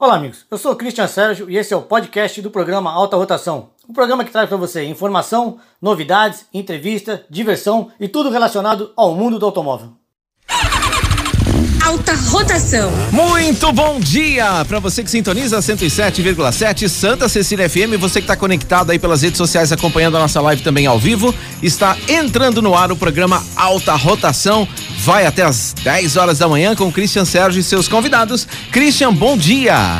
Olá, amigos. Eu sou o Christian Sérgio e esse é o podcast do programa Alta Rotação. Um programa que traz para você informação, novidades, entrevista, diversão e tudo relacionado ao mundo do automóvel. Alta rotação. Muito bom dia para você que sintoniza 107,7 Santa Cecília FM, você que está conectado aí pelas redes sociais acompanhando a nossa live também ao vivo, está entrando no ar o programa Alta Rotação. Vai até as 10 horas da manhã com Christian Sérgio e seus convidados. Christian, bom dia.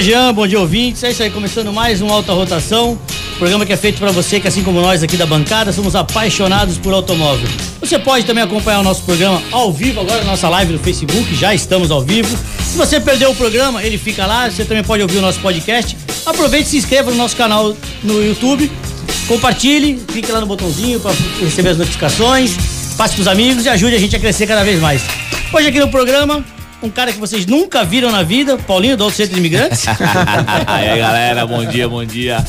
Jean, bom dia ouvintes. É isso aí, começando mais um Alta Rotação, programa que é feito para você que assim como nós aqui da bancada somos apaixonados por automóvel. Você pode também acompanhar o nosso programa ao vivo agora na nossa live no Facebook, já estamos ao vivo. Se você perdeu o programa, ele fica lá, você também pode ouvir o nosso podcast. Aproveite e se inscreva no nosso canal no YouTube. Compartilhe, clique lá no botãozinho para receber as notificações, passe pros amigos e ajude a gente a crescer cada vez mais. Hoje aqui no programa um cara que vocês nunca viram na vida, Paulinho do Alto Centro de Imigrantes. e aí, galera, bom dia, bom dia.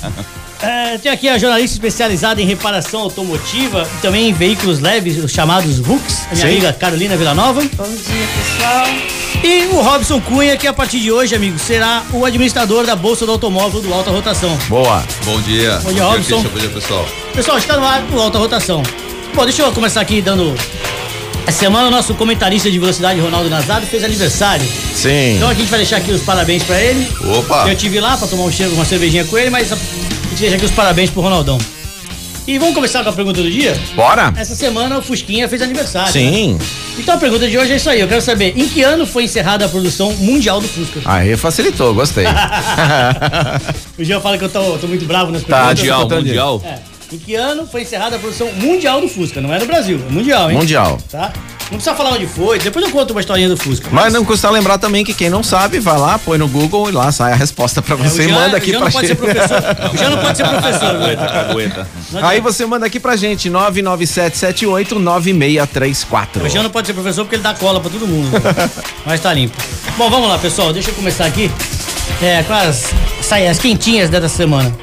É, tem aqui a jornalista especializada em reparação automotiva e também em veículos leves, os chamados VUCs, a minha Sim. amiga Carolina Villanova. Bom dia, pessoal. E o Robson Cunha, que a partir de hoje, amigo, será o administrador da Bolsa do Automóvel do Alta Rotação. Boa. Bom dia. Bom dia, Robson. Bom dia, pessoal. Pessoal, está no ar o Alta Rotação. Bom, deixa eu começar aqui dando. Essa semana o nosso comentarista de velocidade, Ronaldo Nazado, fez aniversário. Sim. Então aqui a gente vai deixar aqui os parabéns pra ele. Opa. Eu tive lá pra tomar um cheiro, uma cervejinha com ele, mas a gente deixa aqui os parabéns pro Ronaldão. E vamos começar com a pergunta do dia? Bora? Essa semana o Fusquinha fez aniversário. Sim. né? Então a pergunta de hoje é isso aí. Eu quero saber em que ano foi encerrada a produção mundial do Fusca? Aí facilitou, gostei. O Jean fala que eu tô, tô muito bravo nas Tá, perguntas. Mundial, escutando mundial. É. Em que ano foi encerrada a produção mundial do Fusca? Não é no Brasil, é mundial, hein? Mundial. Tá? Não precisa falar onde foi, depois eu conto uma historinha do Fusca. Mas não custa lembrar também que quem não sabe, vai lá, põe no Google e lá sai a resposta pra É, você o e manda aqui pra não pode ser gente. professor. O Jean não pode ser professor. Cagueta, né? cagueta. Aí você manda aqui pra gente, 997789634. O Jean não pode ser professor porque ele dá cola pra todo mundo. Mas tá limpo. Bom, vamos lá, pessoal. Deixa eu começar aqui é, com as, sai- as quentinhas dessa semana.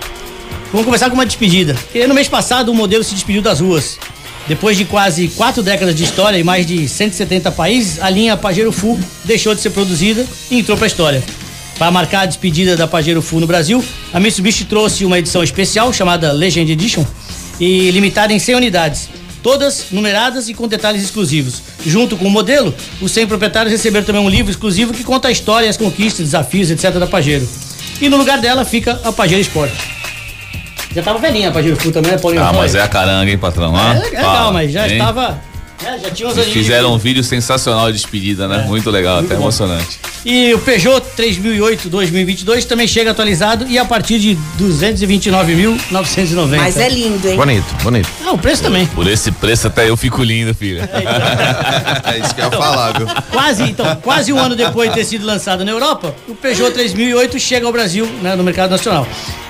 Vamos começar com uma despedida. No mês passado o modelo se despediu das ruas. Depois de quase quatro décadas de história e mais de 170 países, a linha Pajero Full deixou de ser produzida e entrou pra história. Para marcar a despedida da Pajero Full no Brasil, a Mitsubishi trouxe uma edição especial chamada Legend Edition e limitada em 100 unidades, todas numeradas e com detalhes exclusivos. Junto com o modelo, os 100 proprietários receberam também um livro exclusivo que conta a história, as conquistas, desafios, etc. da Pajero. E no lugar dela fica a Pajero Sport. Já tava velhinha a Pajero Full também, né, Paulinho? Ah, mas é a caranga, hein, patrão? Ah, É legal, fala, mas já hein? estava. Já, já tinha uns fizeram um vídeo sensacional de despedida, né? Muito legal, Muito até bom. emocionante. E o Peugeot 3008 2022 também chega atualizado e a partir de 229.990. Mas é lindo, hein? Bonito, bonito. Ah, o preço também. Por esse preço até eu fico lindo, filho. É isso que eu ia falar, viu? Quase, então, quase um ano depois de ter sido lançado na Europa, o Peugeot 3008 chega ao Brasil, né, no mercado nacional.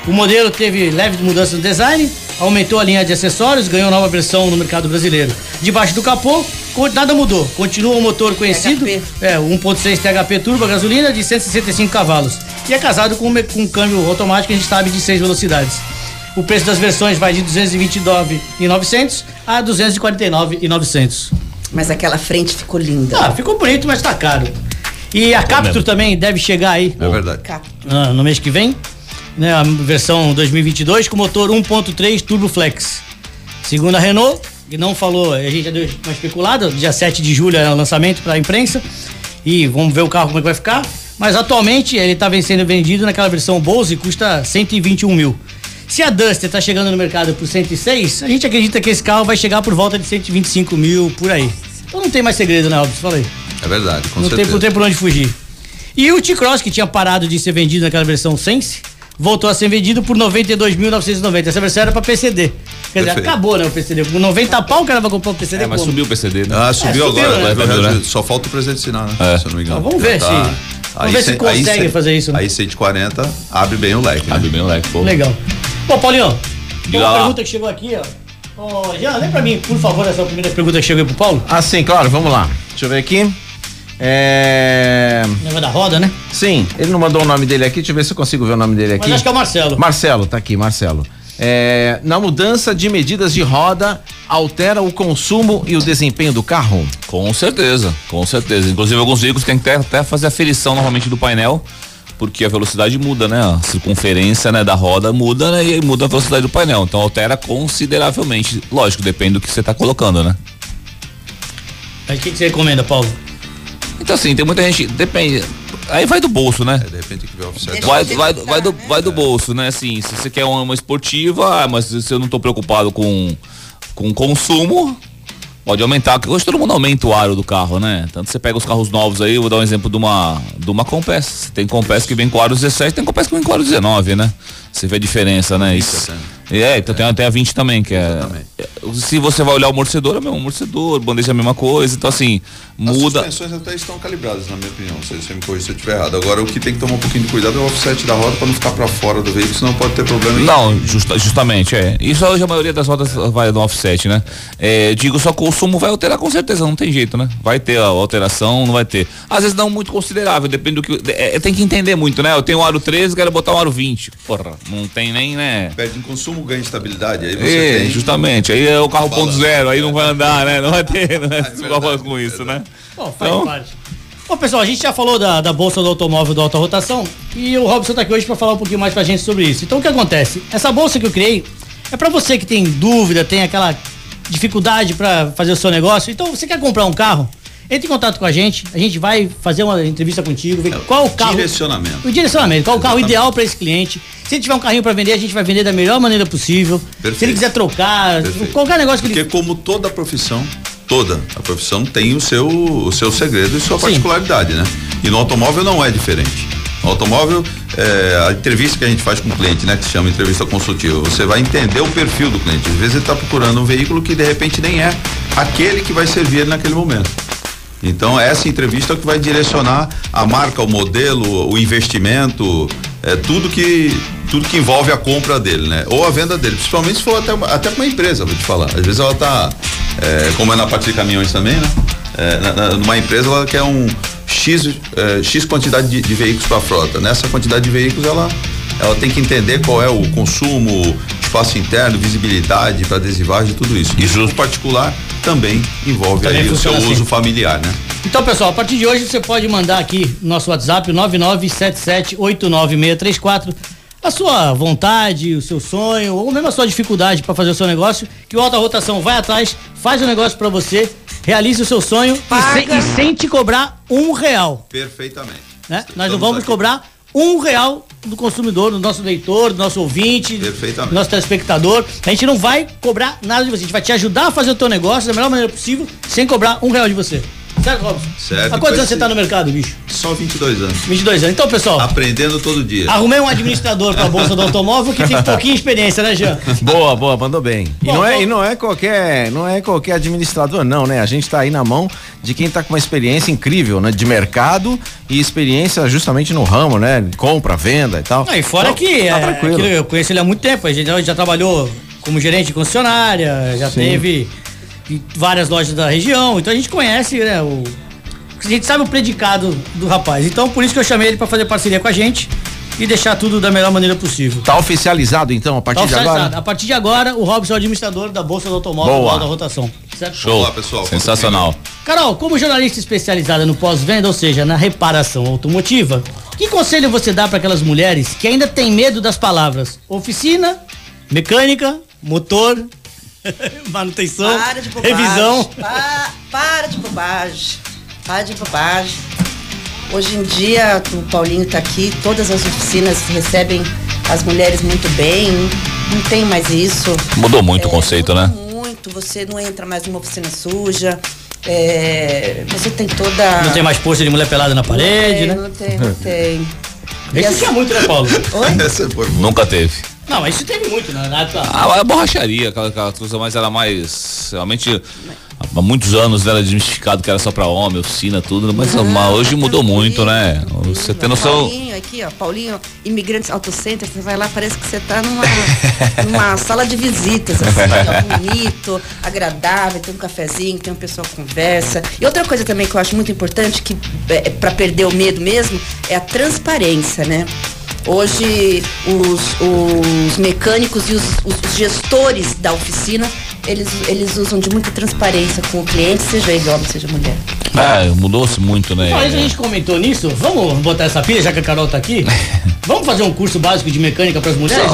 O modelo teve leves mudanças no design, aumentou a linha de acessórios, ganhou nova versão no mercado brasileiro. Debaixo do capô, nada mudou. Continua o motor conhecido, THP. é, 1.6 THP turbo a gasolina de 165 cavalos. E é casado com, um com um câmbio automático, a gente sabe, de 6 velocidades. O preço das versões vai de 229.900 a 249.900. Mas aquela frente ficou linda. Ah, ficou bonito, mas tá caro. E a Captur também deve chegar aí É verdade. Ah, no mês que vem, né, a versão 2022 com motor 1.3 Turbo Flex. Segundo a Renault, não falou, a gente já deu uma especulada, dia 7 de julho é o lançamento para a imprensa. E vamos ver o carro como é que vai ficar. Mas atualmente ele está sendo vendido naquela versão Bose e custa 121 mil. Se a Duster está chegando no mercado por 106, a gente acredita que esse carro vai chegar por volta de 125 mil por aí. Então não tem mais segredo, né, Alves? Fala aí. É verdade, com Não tem, certeza. não tem por onde fugir. E o T-Cross, que tinha parado de ser vendido naquela versão Sense, voltou a ser vendido por 92.990. Essa versão era pra PCD. Quer dizer, Perfeito. acabou, né, o PCD. Com 90 pau, o cara vai comprar o PCD É, mas como? subiu o PCD, né? Ah, subiu É, subiu, agora. né? né? Só falta o presente sinal, né? É. Se eu não me engano. Então, vamos ver Já se- vamos ver se consegue cem- fazer isso, né? Aí 140 abre bem o leque. né? Abre bem o leque, pô. Legal. Bom, Paulinho, tem uma pergunta que chegou aqui, ó. Ô, Jean, lê pra mim, por favor, essa primeira pergunta que chegou aí pro Paulo. Ah, sim, claro, vamos lá. Deixa eu ver aqui. É. Lembra da roda, né? Sim, ele não mandou o nome dele aqui, deixa eu ver se eu consigo ver o nome dele aqui. Mas acho que é o Marcelo. Marcelo, tá aqui, Marcelo. É, na mudança de medidas de roda, altera o consumo e o desempenho do carro? Com certeza, com certeza. Inclusive, alguns veículos têm que até, até fazer a ferição novamente do painel porque a velocidade muda, né? A circunferência né, da roda muda né, e muda a velocidade do painel. Então altera consideravelmente. Lógico, depende do que você está colocando, né? Aí o que, que você recomenda, Paulo? Então assim, tem muita gente. Depende. Aí vai do bolso, né? É, de repente que Vai, eu vai, executar, vai, do, vai do bolso, né? Assim, se você quer uma, uma esportiva, ah, mas se eu não tô preocupado com, com consumo, pode aumentar. porque Hoje todo mundo aumenta o aro do carro, né? Tanto você pega os carros novos aí, eu vou dar um exemplo de uma, de uma Compass. Tem Compass que vem com aro 17, tem Compass que vem com aro 19, né? Você vê a diferença, né? Isso. É, então tem até a 20 também, que é. Se você vai olhar o amortecedor, é o mesmo amortecedor, bandeja é a mesma coisa, então assim, As muda. suspensões até estão calibradas, na minha opinião. Você, você me corrige se eu estiver errado. Agora, o que tem que tomar um pouquinho de cuidado é o offset da roda para não ficar para fora do veículo, senão pode ter problema. Não, justa- justamente, é. Isso hoje a maioria das rodas vai no offset, né? É, digo, só que o consumo vai alterar com certeza, não tem jeito, né? Vai ter a alteração, não vai ter. Às vezes não muito considerável, depende do que. É, tem que entender muito, né? Eu tenho um aro 13, quero botar um aro 20. Porra, não tem nem, né? Perde em consumo, ganha estabilidade. Aí você É, tem. justamente. Aí é o carro ponto zero, aí não vai andar, né? Não vai ter, né? É Se verdade, coloca com isso, né? Bom, faz Então- parte. Bom, pessoal, a gente já falou da, da bolsa do automóvel do alta rotação e o Robson tá aqui hoje para falar um pouquinho mais pra gente sobre isso. Então, o que acontece? Essa bolsa que eu criei é para você que tem dúvida, tem aquela dificuldade para fazer o seu negócio. Então, você quer comprar um carro? Entre em contato com a gente, a gente vai fazer uma entrevista contigo, ver qual o carro. Direcionamento. O direcionamento, qual o carro Exatamente. ideal para esse cliente. Se ele tiver um carrinho para vender, a gente vai vender da melhor maneira possível. Se ele Perfeito. quiser trocar, Perfeito. qualquer negócio que Porque ele. como toda profissão, toda a profissão tem o seu, o seu segredo e sua Sim. particularidade, né? E no automóvel não é diferente. No automóvel, é, a entrevista que a gente faz com o cliente, né? Que se chama entrevista consultiva, você vai entender o perfil do cliente. Às vezes ele está procurando um veículo que de repente nem é aquele que vai servir ele naquele momento. Então essa entrevista é que vai direcionar a marca, o modelo, o investimento, é, tudo que tudo que envolve a compra dele, né? Ou a venda dele, principalmente se for até, até uma empresa, vou te falar. Às vezes ela tá, é, como é na parte de caminhões também, né? É, na- na- numa empresa ela quer um X, é, X quantidade de, de veículos para a frota. Nessa quantidade de veículos ela, ela tem que entender qual é o consumo, espaço interno, visibilidade para adesivagem, tudo isso. Isso no particular também envolve Também aí o seu assim. uso familiar, né? Então, pessoal, a partir de hoje você pode mandar aqui no nosso WhatsApp, o 997789634, a sua vontade, o seu sonho, ou mesmo a sua dificuldade para fazer o seu negócio, que o Alta Rotação vai atrás, faz o negócio para você, realize o seu sonho e sem, e sem te cobrar um real. Perfeitamente. Né? Nós não vamos aqui. cobrar um real do consumidor, do nosso leitor, do nosso ouvinte, do nosso telespectador. A gente não vai cobrar nada de você. A gente vai te ajudar a fazer o teu negócio da melhor maneira possível, sem cobrar um real de você. Certo, Robson? Certo. Há quantos anos você tá no mercado, bicho? Só 22 anos. 22 anos. Então, pessoal, Aprendendo todo dia. arrumei um administrador pra Bolsa do Automóvel que tem pouquinha experiência, né, Jean? Boa, boa, mandou bem. E Bom, não é, bom. e não é qualquer, não é qualquer administrador não, né? A gente tá aí na mão de quem tá com uma experiência incrível, né? De mercado e experiência justamente no ramo, né? Compra, venda e tal. Não, e fora Então, que tá é, tranquilo. aquilo, eu conheço ele há muito tempo. A gente já, já trabalhou como gerente de concessionária, já Sim. teve em várias lojas da região. Então a gente conhece, né? O, a gente sabe o predicado do rapaz. Então por isso que eu chamei ele pra fazer parceria com a gente e deixar tudo da melhor maneira possível. Tá oficializado então a partir Tá de agora? A partir de agora, o Robson é o administrador da Bolsa do Automóvel Boa. Alta Rotação. Certo? Show. Olá, pessoal. Sensacional. Carol, como jornalista especializada no pós-venda, ou seja, na reparação automotiva, que conselho você dá para aquelas mulheres que ainda têm medo das palavras oficina, mecânica, motor, manutenção, Para de bobagem. revisão? Pa- para de bobagem. Para de bobagem. Hoje em dia, o Paulinho tá aqui, todas as oficinas recebem as mulheres muito bem. Não tem mais isso. Mudou muito o É, conceito, mudou né? Muito, você não entra mais numa oficina suja. é, você tem toda. Não tem mais poxa de mulher pelada na parede, não tem, né? Não tem, não tem. E Isso assim- tinha muito, né, Paulo? Oi? Essa foi boa. Nunca teve. Não, mas isso teve muito, né? Na época. A, a borracharia, aquela, aquela coisa mais era mais. Realmente, há muitos anos era desmistificado que era só pra homem, oficina, tudo, mas, Não, mas hoje mudou muito, né? Você tem noção. Paulinho, aqui, ó, Paulinho, Imigrantes Auto Center, você vai lá, parece que você tá numa, numa sala de visitas, assim, ó, bonito, agradável, tem um cafezinho, tem um pessoal que conversa. E outra coisa também que eu acho muito importante, que é, para perder o medo mesmo, é a transparência, né? Hoje, os, os mecânicos e os, os gestores da oficina, eles, eles usam de muita transparência com o cliente, seja ele homem, seja mulher. É, mudou-se muito, né? Mas a gente comentou nisso, vamos botar essa pilha, já que a Carol tá aqui? vamos fazer um curso básico de mecânica para as mulheres?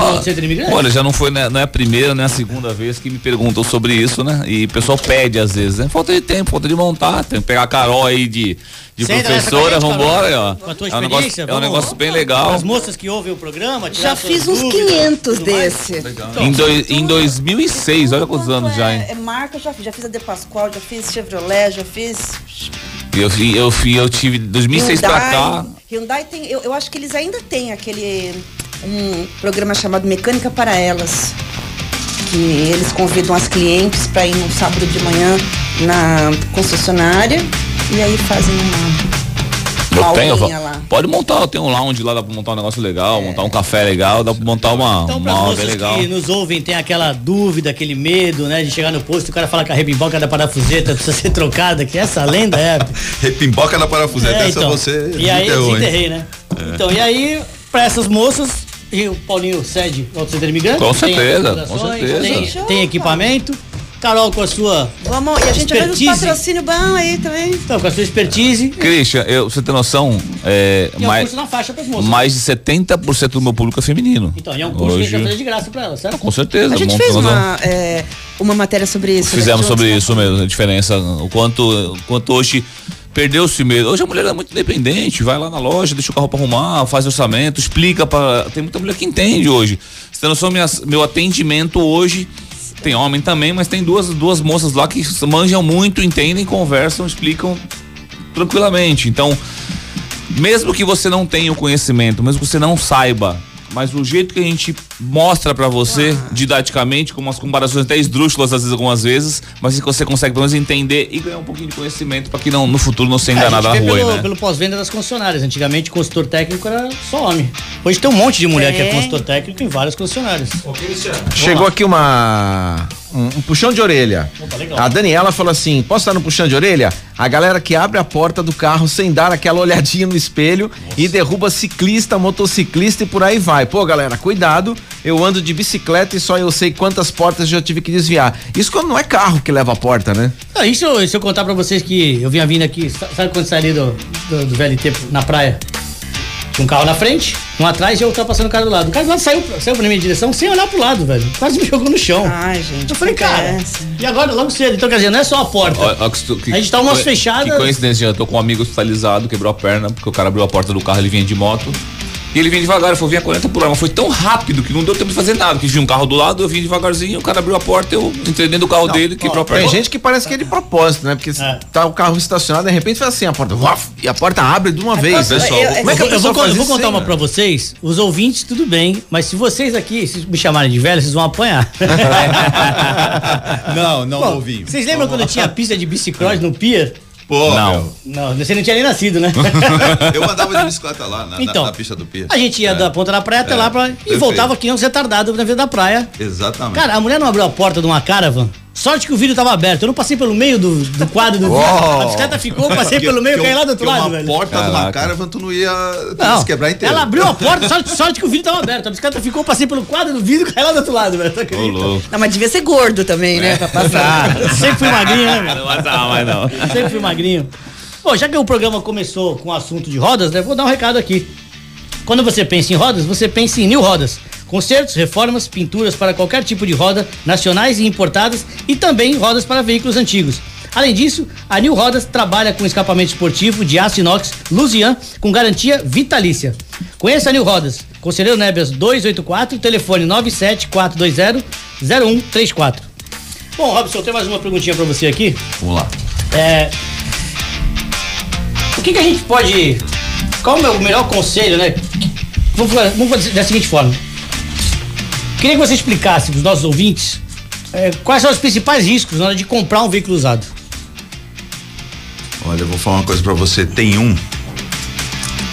Olha, já não foi, né, não é a primeira, nem a segunda vez que me perguntam sobre isso, né? E o pessoal pede às vezes, né? Falta de tempo, falta de montar, tem que pegar a Carol aí de, de Senta professora, com a gente, vambora, aí, Carol. ó. Com a tua É um negócio, é um vamos- negócio bem legal. As moças que ouvem o programa, Já fiz uns dúvidas, 500 tudo mais. desse. Em, dois, em 2006, olha quantos anos já, hein? É, é marca, já fiz. Já fiz a De Pascoal, já fiz Chevrolet, já fiz. Eu, eu, eu tive 2006 pra cá. Hyundai tem. Eu, eu acho que eles ainda têm aquele. Um programa chamado Mecânica para Elas. Que eles convidam as clientes para ir no sábado de manhã na concessionária e aí fazem uma. Eu tenho, pode montar, eu tenho um lounge lá, dá pra montar um negócio legal, montar um café legal, dá pra montar uma, Então, uma legal. que nos ouvem, tem aquela dúvida, aquele medo, né, de chegar no posto e o cara fala que a rebimboca da parafuseta precisa ser trocada, que essa lenda é. Repimboca na parafuseta, é, essa você e aí eu desenterrei, né? Então, e aí, para essas moças, e o Paulinho cede ao Centro Imigrante. Com tem certeza, com certeza. Tem, tem equipamento. Carol com a sua. Vamos, e a gente arranja Expertise. patrocínio bom aí também. Então, com a sua expertise. Christian, eu, você tem noção, é, E é um mais, curso na faixa para as moças. mais de 70% do meu público é feminino. Então, e é um curso que a gente vai Hoje, fazer de graça para elas, certo? com certeza. A gente fez uma, é, uma matéria sobre isso. né, Fizemos de sobre isso mesmo, a diferença, o quanto, o quanto hoje perdeu-se medo. Hoje a mulher é muito independente, vai lá na loja, deixa o carro pra arrumar, faz orçamento, explica para Tem muita mulher que entende hoje. Você tem noção, minhas- meu atendimento hoje. Tem homem também, mas tem duas, duas moças lá que manjam muito, entendem, conversam, explicam tranquilamente. Então, mesmo que você não tenha o conhecimento, mesmo que você não saiba, mas o jeito que a gente mostra pra você, didaticamente, com umas comparações até esdrúxulas às vezes, algumas vezes, mas que você consegue pelo menos entender e ganhar um pouquinho de conhecimento pra que não, no futuro não ser É, a enganado gente na rua, pelo, né? pelo pós-venda das concessionárias. Antigamente, consultor técnico era só homem. Hoje tem um monte de mulher que é É. consultor técnico em várias concessionárias. Chegou aqui uma um, um puxão de orelha. Opa. A Daniela falou assim: posso estar no puxão de orelha? A galera que abre a porta do carro sem dar aquela olhadinha no espelho e derruba ciclista, motociclista e por aí vai. Pô, galera, cuidado. Eu ando de bicicleta e só eu sei quantas portas já tive que desviar. Isso quando não é carro que leva a porta, né? Ah, isso, se eu contar pra vocês que eu vinha vindo aqui, sa- sabe quando ali do, do, do VLT na praia? Tinha um carro na frente, um atrás e eu ultrapassando o cara do lado. O cara do lado saiu, saiu pra minha direção sem olhar pro lado, velho. Quase me jogou no chão. Ai, gente. eu falei, cara, e agora logo cedo? Então, quer dizer, não é só a porta. Ó, ó, que A gente tá umas que- fechadas. Que coincidência, eu tô com um amigo hospitalizado, quebrou a perna, porque o cara abriu a porta do carro, ele vinha de moto. E ele vinha devagar, eu falei, vinha 40 por hora, mas foi tão rápido que não deu tempo de fazer nada, porque tinha um carro do lado, eu vim devagarzinho, o cara abriu a porta, eu entrei dentro do carro dele, quebrou a perna. Tem gente que parece que é de propósito, né? Porque É. tá o carro estacionado, de repente faz assim, a porta, uaf, e a porta abre de uma vez. eu- pessoal, eu- Como é que a eu vou, pessoa con- faz eu vou contar sem, uma né? pra vocês. Os ouvintes, tudo bem. Mas se vocês aqui se me chamarem de velho, vocês vão apanhar. Não, não Bom, ouvi. Vocês lembram quando tinha a pista de bicicross no pier? Pô, Não. meu, Não, você não tinha nem nascido, né? eu andava de bicicleta lá, na, na- Então, na pista do Pia. A gente ia da ponta da praia até É, lá pra, e perfeito. voltava que não retardado na vida da praia. Exatamente. Cara, a mulher não abriu a porta de uma caravan. Sorte que o vidro tava aberto. Eu não passei pelo meio do, do quadro do vidro. Oh. A bicicleta ficou, passei pelo meio e caí lá do outro lado, uma velho. porta de uma Caraca. caravan, tu não ia Não, se quebrar inteiro. ela abriu a porta, sorte, sorte que o vidro tava aberto. A bicicleta ficou, passei pelo quadro do vidro e caí lá do outro lado, velho. Louco. Não, mas devia ser gordo também, né? Pra passar. Ah, sempre fui magrinho, né, velho? Não mais não. Sempre fui magrinho. Bom, já que o programa começou com o assunto de rodas, né, vou dar um recado aqui. Quando você pensa em rodas, você pensa em New Rodas. Consertos, reformas, pinturas para qualquer tipo de roda, nacionais e importadas, e também rodas para veículos antigos. Além disso, a New Rodas trabalha com escapamento esportivo de aço inox Lusian com garantia vitalícia. Conheça a New Rodas. Conselheiro Nebias 284, telefone 97420-0134. Bom, Robson, tenho mais uma perguntinha para você aqui. Vamos lá. É, o que, que a gente pode. Qual é o meu melhor conselho, né? Vamos, vamos fazer da seguinte forma. Queria que você explicasse para os nossos ouvintes é, quais são os principais riscos na hora de comprar um veículo usado. Olha, eu vou falar uma coisa pra você. Tem um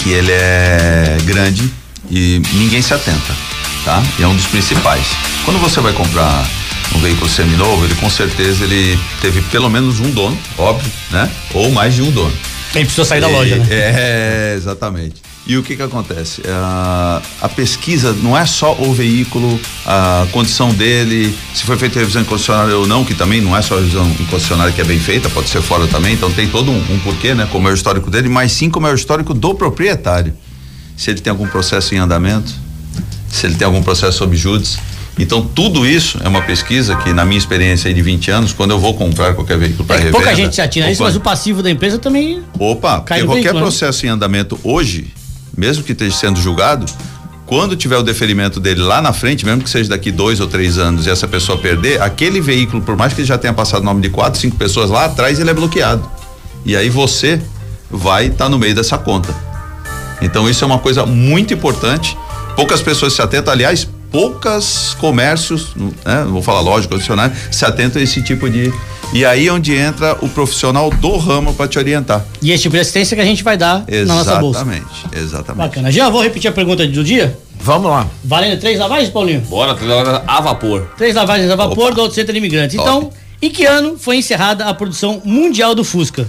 que ele é grande e ninguém se atenta, tá? E é um dos principais. Quando você vai comprar um veículo seminovo, ele com certeza ele teve pelo menos um dono, óbvio, né? Ou mais de um dono. Ele precisou sair da E- loja, né? É, exatamente. E o que que acontece? A, a pesquisa não é só o veículo, a condição dele, se foi feita revisão em concessionária ou não, que também não é só a revisão concessionária que é bem feita, pode ser fora também, então tem todo um, um porquê, né? Como é o histórico dele, mas sim como é o histórico do proprietário. Se ele tem algum processo em andamento, se ele tem algum processo sob júdice. Então, tudo isso é uma pesquisa que, na minha experiência de 20 anos, quando eu vou comprar qualquer veículo para É revenda. pouca gente se atina a isso, opa, mas o passivo da empresa também. Opa, porque qualquer veículo, né? processo em andamento hoje, mesmo que esteja sendo julgado, quando tiver o deferimento dele lá na frente, mesmo que seja daqui dois ou três anos e essa pessoa perder, aquele veículo, por mais que ele já tenha passado o nome de quatro, cinco pessoas lá atrás, ele é bloqueado. E aí você vai estar no meio dessa conta. Então isso é uma coisa muito importante. Poucas pessoas se atentam, aliás, poucas comércios, né, vou falar lógico, adicionário, se atentam a esse tipo de. E aí é onde entra o profissional do ramo para te orientar. E esse tipo de assistência que a gente vai dar na nossa bolsa. Exatamente, exatamente. Bacana. Já vou repetir a pergunta do dia? Vamos lá. Valendo três lavagens, Paulinho? Bora, agora a vapor. Três lavagens a vapor Opa. do Auto Center Imigrantes. Top. Então, em que ano foi encerrada a produção mundial do Fusca?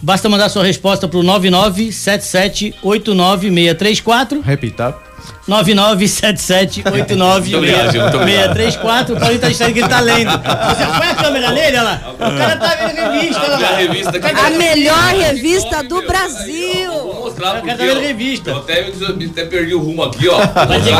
Basta mandar sua resposta pro 997789634. Repita. 997789634. Muito obrigado, Gil, muito obrigado. O Paulinho tá dizendo que ele tá lendo. Você põe a câmera nele, olha lá. O cara tá vendo revista, olha A lá. A melhor revista do Brasil. Mostrar Eu quero porque, ó, revista. Eu até, até perdi o rumo aqui, ó.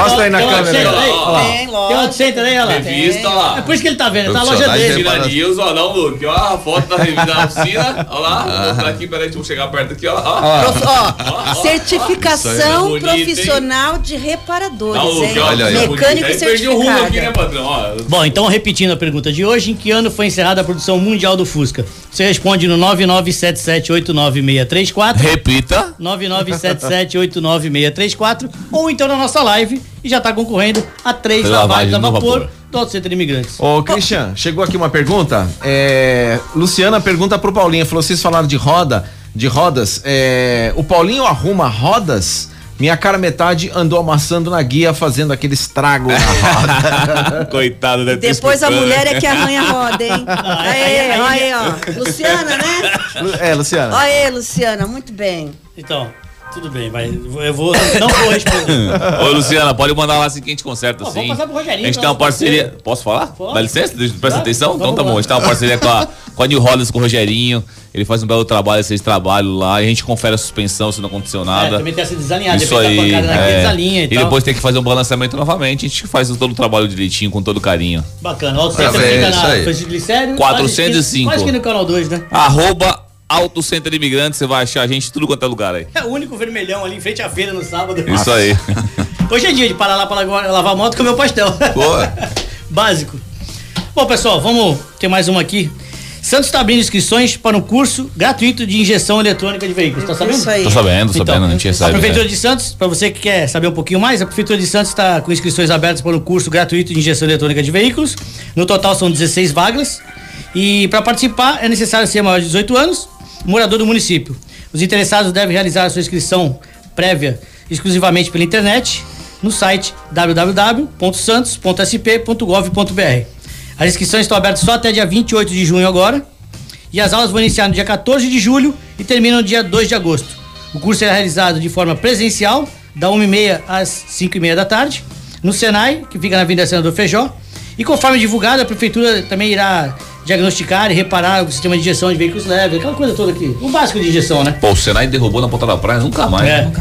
Mostra aí na tem câmera ó. Tem, Tem. Auto Center aí, olha lá. Revista lá. É por isso que ele tá vendo, tá a loja dele. de Tira news, ó, não, Lu, aqui, ó, a foto da revista da oficina, ó lá, vou mostrar aqui, peraí, deixa eu chegar perto aqui, ó, ó. Certificação hein? profissional de reparadores, Lu, hein? Olha aí. Mecânico Aí perdi o rumo aqui, né, certificado. patrão, ó. Bom, então repetindo a pergunta de hoje, em que ano foi encerrada a produção mundial do Fusca? Você responde no 997789634, Repita. 997789634 ou então na nossa live e já está concorrendo a três lavagens a vapor, vapor. do Auto Center Imigrantes. Ô, Christian, chegou aqui uma pergunta. É, Luciana pergunta pro Paulinho, falou: vocês falaram de roda, de rodas. É, o Paulinho arruma rodas? Minha cara metade andou amassando na guia, fazendo aquele estrago na roda. Coitado, ter Depois a mulher é que arranha a roda, hein? aí- Aê, aí- olha aí, ó. Luciana, né? É, Luciana. Olha aí, Luciana, muito bem. Então, tudo bem, mas eu vou, não vou responder. Ô, Luciana, pode mandar lá assim que a gente conserta, Ó, sim. vamos passar pro Rogerinho, A gente tem é uma parceria. parceiro. Posso falar? Pode. Dá licença? Presta Claro. atenção? Então tá bom. lá. A gente tem uma parceria com a, com a New Rollins, com o Rogerinho. Ele faz um belo trabalho, esse trabalho lá. E a gente confere a suspensão se não aconteceu É, nada. também tem essa desalinhada, Isso depois aí. é. desalinha e, E tal. depois tem que fazer um balanceamento novamente. A gente faz todo o trabalho direitinho, com todo carinho. Bacana. Center Parabéns, fica na Glicério. 405. Quase que no canal 2, né? Arroba Auto Center Imigrante, você vai achar a gente tudo quanto é lugar aí. É o único vermelhão ali em frente à feira no sábado. Isso aí. Hoje é dia de parar lá para lavar a moto e comer o pastel. Boa. Básico. Bom, pessoal, vamos ter mais uma aqui. Santos está abrindo inscrições para um curso gratuito de injeção eletrônica de veículos. Tá sabendo? Isso aí. Tô sabendo, Então, sabendo, a gente A recebe. Prefeitura né? de Santos, para você que quer saber um pouquinho mais, a Prefeitura de Santos está com inscrições abertas para um curso gratuito de injeção eletrônica de veículos. No total são 16 vagas. E para participar é necessário ser maior de 18 anos, morador do município. Os interessados devem realizar a sua inscrição prévia exclusivamente pela internet no site www.santos.sp.gov.br. As inscrições estão abertas só até dia 28 de junho agora. E as aulas vão iniciar no dia 14 de julho e terminam no dia 2 de agosto. O curso será realizado de forma presencial, da 1h30 às 5h30 da tarde, no Senai, que fica na Avenida Senador Feijó. E conforme divulgado, a Prefeitura também irá diagnosticar e reparar o sistema de injeção de veículos leves, aquela coisa toda aqui. O básico de injeção, né? Pô, o Senai derrubou na ponta da praia, nunca mais. É. né?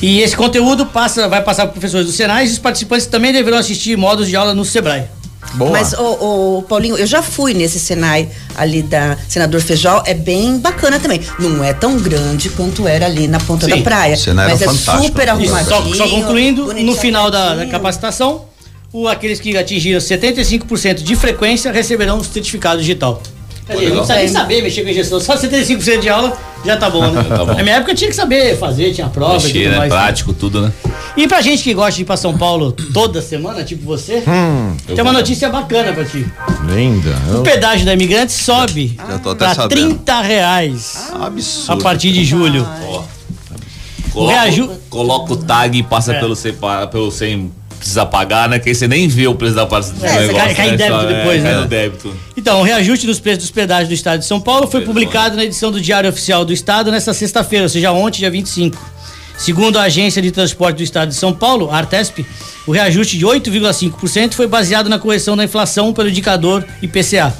E esse conteúdo passa, vai passar para professores do Senai e os participantes também deverão assistir módulos de aula no Sebrae. Boa. Mas, ô, ô, Paulinho, eu já fui nesse Senai ali da Senador Feijó, é bem bacana também. Não é tão grande quanto era ali na ponta Sim, da praia. o Senai mas era é fantástico. super arrumadinho. só, só concluindo, no final da, da capacitação, o, aqueles que atingiram 75% de frequência receberão um certificado digital. Quer dizer, não precisa nem saber mexer com injeção, só 75% de aula já tá bom, né? Tá bom. Na minha época tinha que saber fazer, tinha prova e Mexer, tudo né? mais. Prático, tudo, né? E pra gente que gosta de ir pra São Paulo toda semana, tipo você, tem uma notícia bacana pra ti. Linda. O pedágio da imigrante sobe Já tô até pra sabendo. 30 reais a Absurdo. partir de julho. Ó. Coloca, reaju- coloca o tag e passa É. pelo, sem, pelo sem precisar pagar, né? Que aí você nem vê o preço da parte do É, você cai- cai em débito Só, depois, é, né? Cai no débito. Então, o reajuste dos preços dos pedágios do Estado de São Paulo foi publicado na edição do Diário Oficial do Estado nesta sexta-feira, ou seja, ontem, dia 25. Segundo a Agência de Transporte do Estado de São Paulo, Artesp, o reajuste de 8,5% foi baseado na correção da inflação pelo indicador IPCA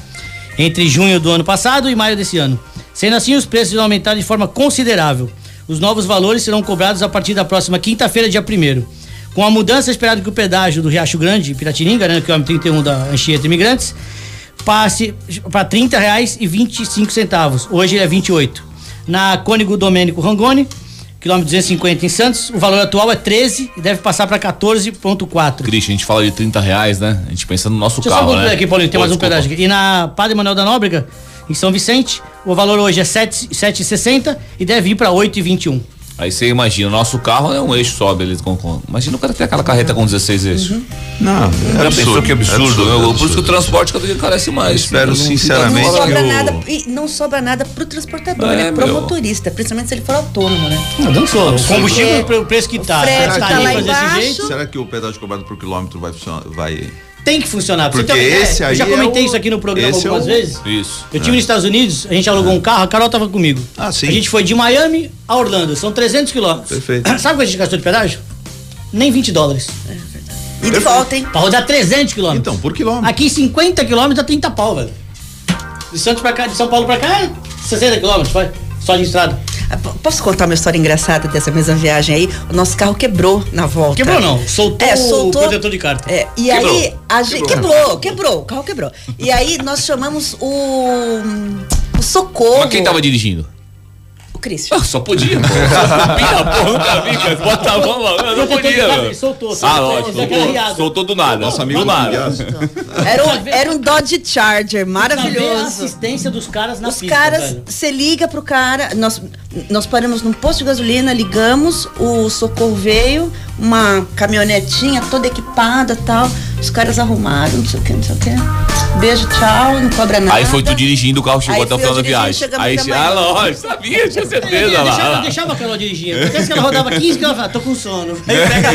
entre junho do ano passado e maio desse ano. Sendo assim, os preços vão aumentar de forma considerável. Os novos valores serão cobrados a partir da próxima quinta-feira, dia 1 Com a mudança, esperado que o pedágio do Riacho Grande, Piratininga, né, quilômetro 31 da Anchieta Imigrantes, passe para R$ 30,25. Hoje é 28. Na Cônigo Domênico Rangoni, quilômetro 250 em Santos, o valor atual é 13 e deve passar para 14,4. Cristian, a gente fala de 30 reais, né? A gente pensa no nosso Deixa carro, só né? aqui, Paulinho, tem Pô, mais um pedágio aqui. E na Padre Manuel da Nóbrega, em São Vicente, o valor hoje é 7 7,60 e deve ir para 8,21. Aí você imagina, o nosso carro é um eixo só, beleza? Com, com- Imagina o cara ter aquela carreta com 16 eixos. Não, é Já absurdo, pensou que absurdo, é absurdo, né? é Por isso que o transporte cada dia encarece mais. espero Não sinceramente Não sobra o- nada, e não sobra nada pro transportador, É, né? Pro meu. motorista, principalmente se ele for autônomo, né? Não, dançou. O combustível, Porque o preço que tá, o frete as tá lá tarifas desse embaixo. jeito, Será que o pedágio cobrado por quilômetro vai funcionar? Vai. Tem que funcionar. Porque ter esse aí Eu já é comentei o- isso aqui no programa esse é algumas o- vezes. Isso. Eu tive nos Estados Unidos, a gente alugou um carro, a Carol tava comigo. Ah, sim. A gente foi de Miami a Orlando, são 300 quilômetros. Perfeito. Sabe quanto a gente gastou de pedágio? Nem 20 dólares. E de volta, hein? Pra rodar 300 quilômetros. Então, por quilômetro. Aqui 50 quilômetros dá 30 pau, velho. De Santos pra cá, de São Paulo pra cá é 60 quilômetros, vai. Só de estrada. Ah, Posso contar uma história engraçada dessa mesma viagem aí? O nosso carro quebrou na volta. Quebrou não, soltou É, o soltou. protetor de carta. É, e Quebrou. aí a gente quebrou, quebrou, o carro quebrou. E aí nós chamamos o, o socorro. Mas quem tava dirigindo? O Christian. Ah, só podia, pô. Só podia, pô. Nunca vi, cara. Bota a mão lá. Não podia, Ele soltou, Ah, soltou, lógico. deu aquela Soltou, soltou do nada. Nosso amigo do nada. Milhaço. Era um, era um Dodge Charger ver a maravilhoso. assistência dos caras na Os pista, caras, você liga pro cara, nós, nós paramos num posto de gasolina, ligamos, o socorro veio, uma caminhonetinha toda equipada tal. Os caras arrumaram, não sei o que, não sei o que. Beijo, tchau, não cobra nada. Aí foi tu dirigindo, o carro chegou Aí até o eu final da viagem. Aí ah, lógico, sabia, tinha certeza deixava, lá. deixava a Carol dirigir. Acontece que ela rodava 15 km, ela falava, tô com sono. Aí pega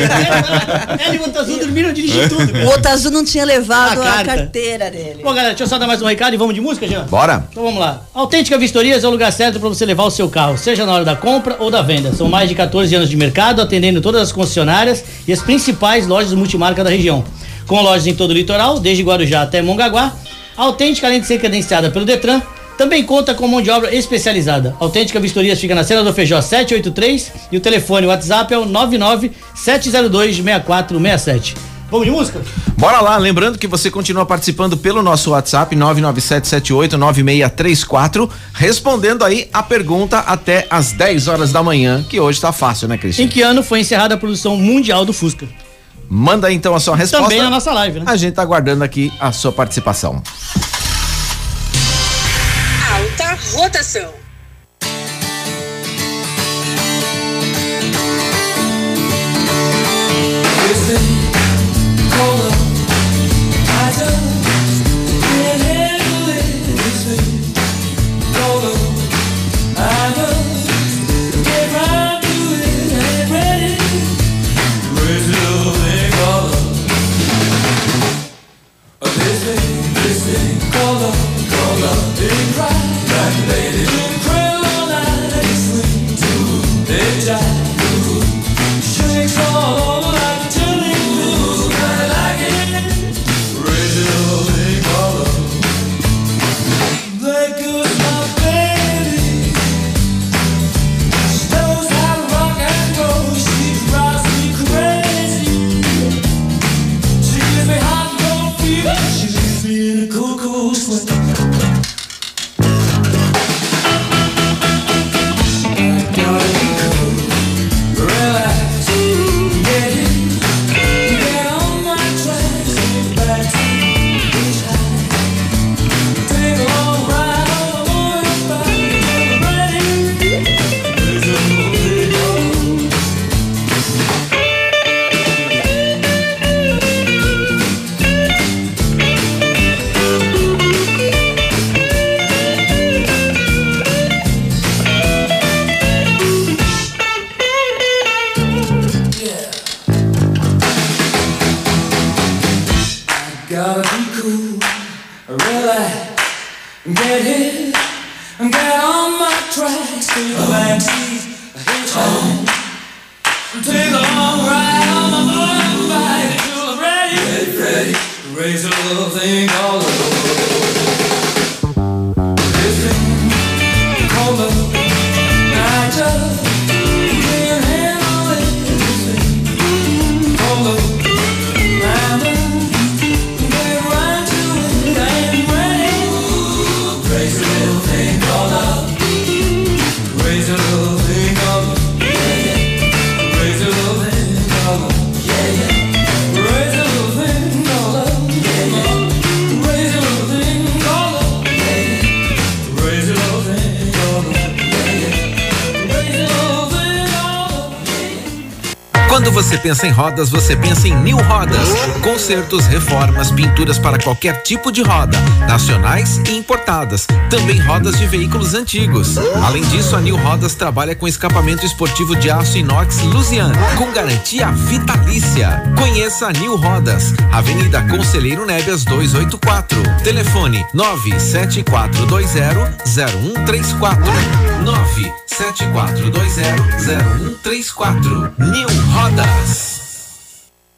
ela e o Azul dormiram dirigir tudo, O cara. outro azul não tinha levado A a, carteira dele. Bom, galera, deixa eu só dar mais um recado e vamos de música, já? Bora? Então vamos lá. Autêntica Vistorias é o lugar certo para você levar o seu carro, seja na hora da compra ou da venda. São mais de 14 anos de mercado, atendendo todas as concessionárias e as principais lojas multimarca da região. Com lojas em todo o litoral, desde Guarujá até Mongaguá. A Autêntica, além de ser credenciada pelo Detran, também conta com mão de obra especializada. A Autêntica Vistorias fica na Cena do Feijó 783 e o telefone WhatsApp é o 997026467. Vamos de música? Bora lá, lembrando que você continua participando pelo nosso WhatsApp 997789634, respondendo aí a pergunta até às 10 horas da manhã, que hoje tá fácil, né, Em Cristian? que ano foi encerrada a produção mundial do Fusca? Manda aí, então a sua resposta. Também na nossa live, né? A gente tá aguardando aqui a sua participação. Alta rotação. Você pensa em rodas, você pensa em New Rodas. Consertos, reformas, pinturas para qualquer tipo de roda, nacionais e importadas. Também rodas de veículos antigos. Além disso, a New Rodas trabalha com escapamento esportivo de aço inox Lusian, com garantia vitalícia. Conheça a New Rodas, Avenida Conselheiro Nébias 284. Telefone 974200134. 974200134. New Rodas.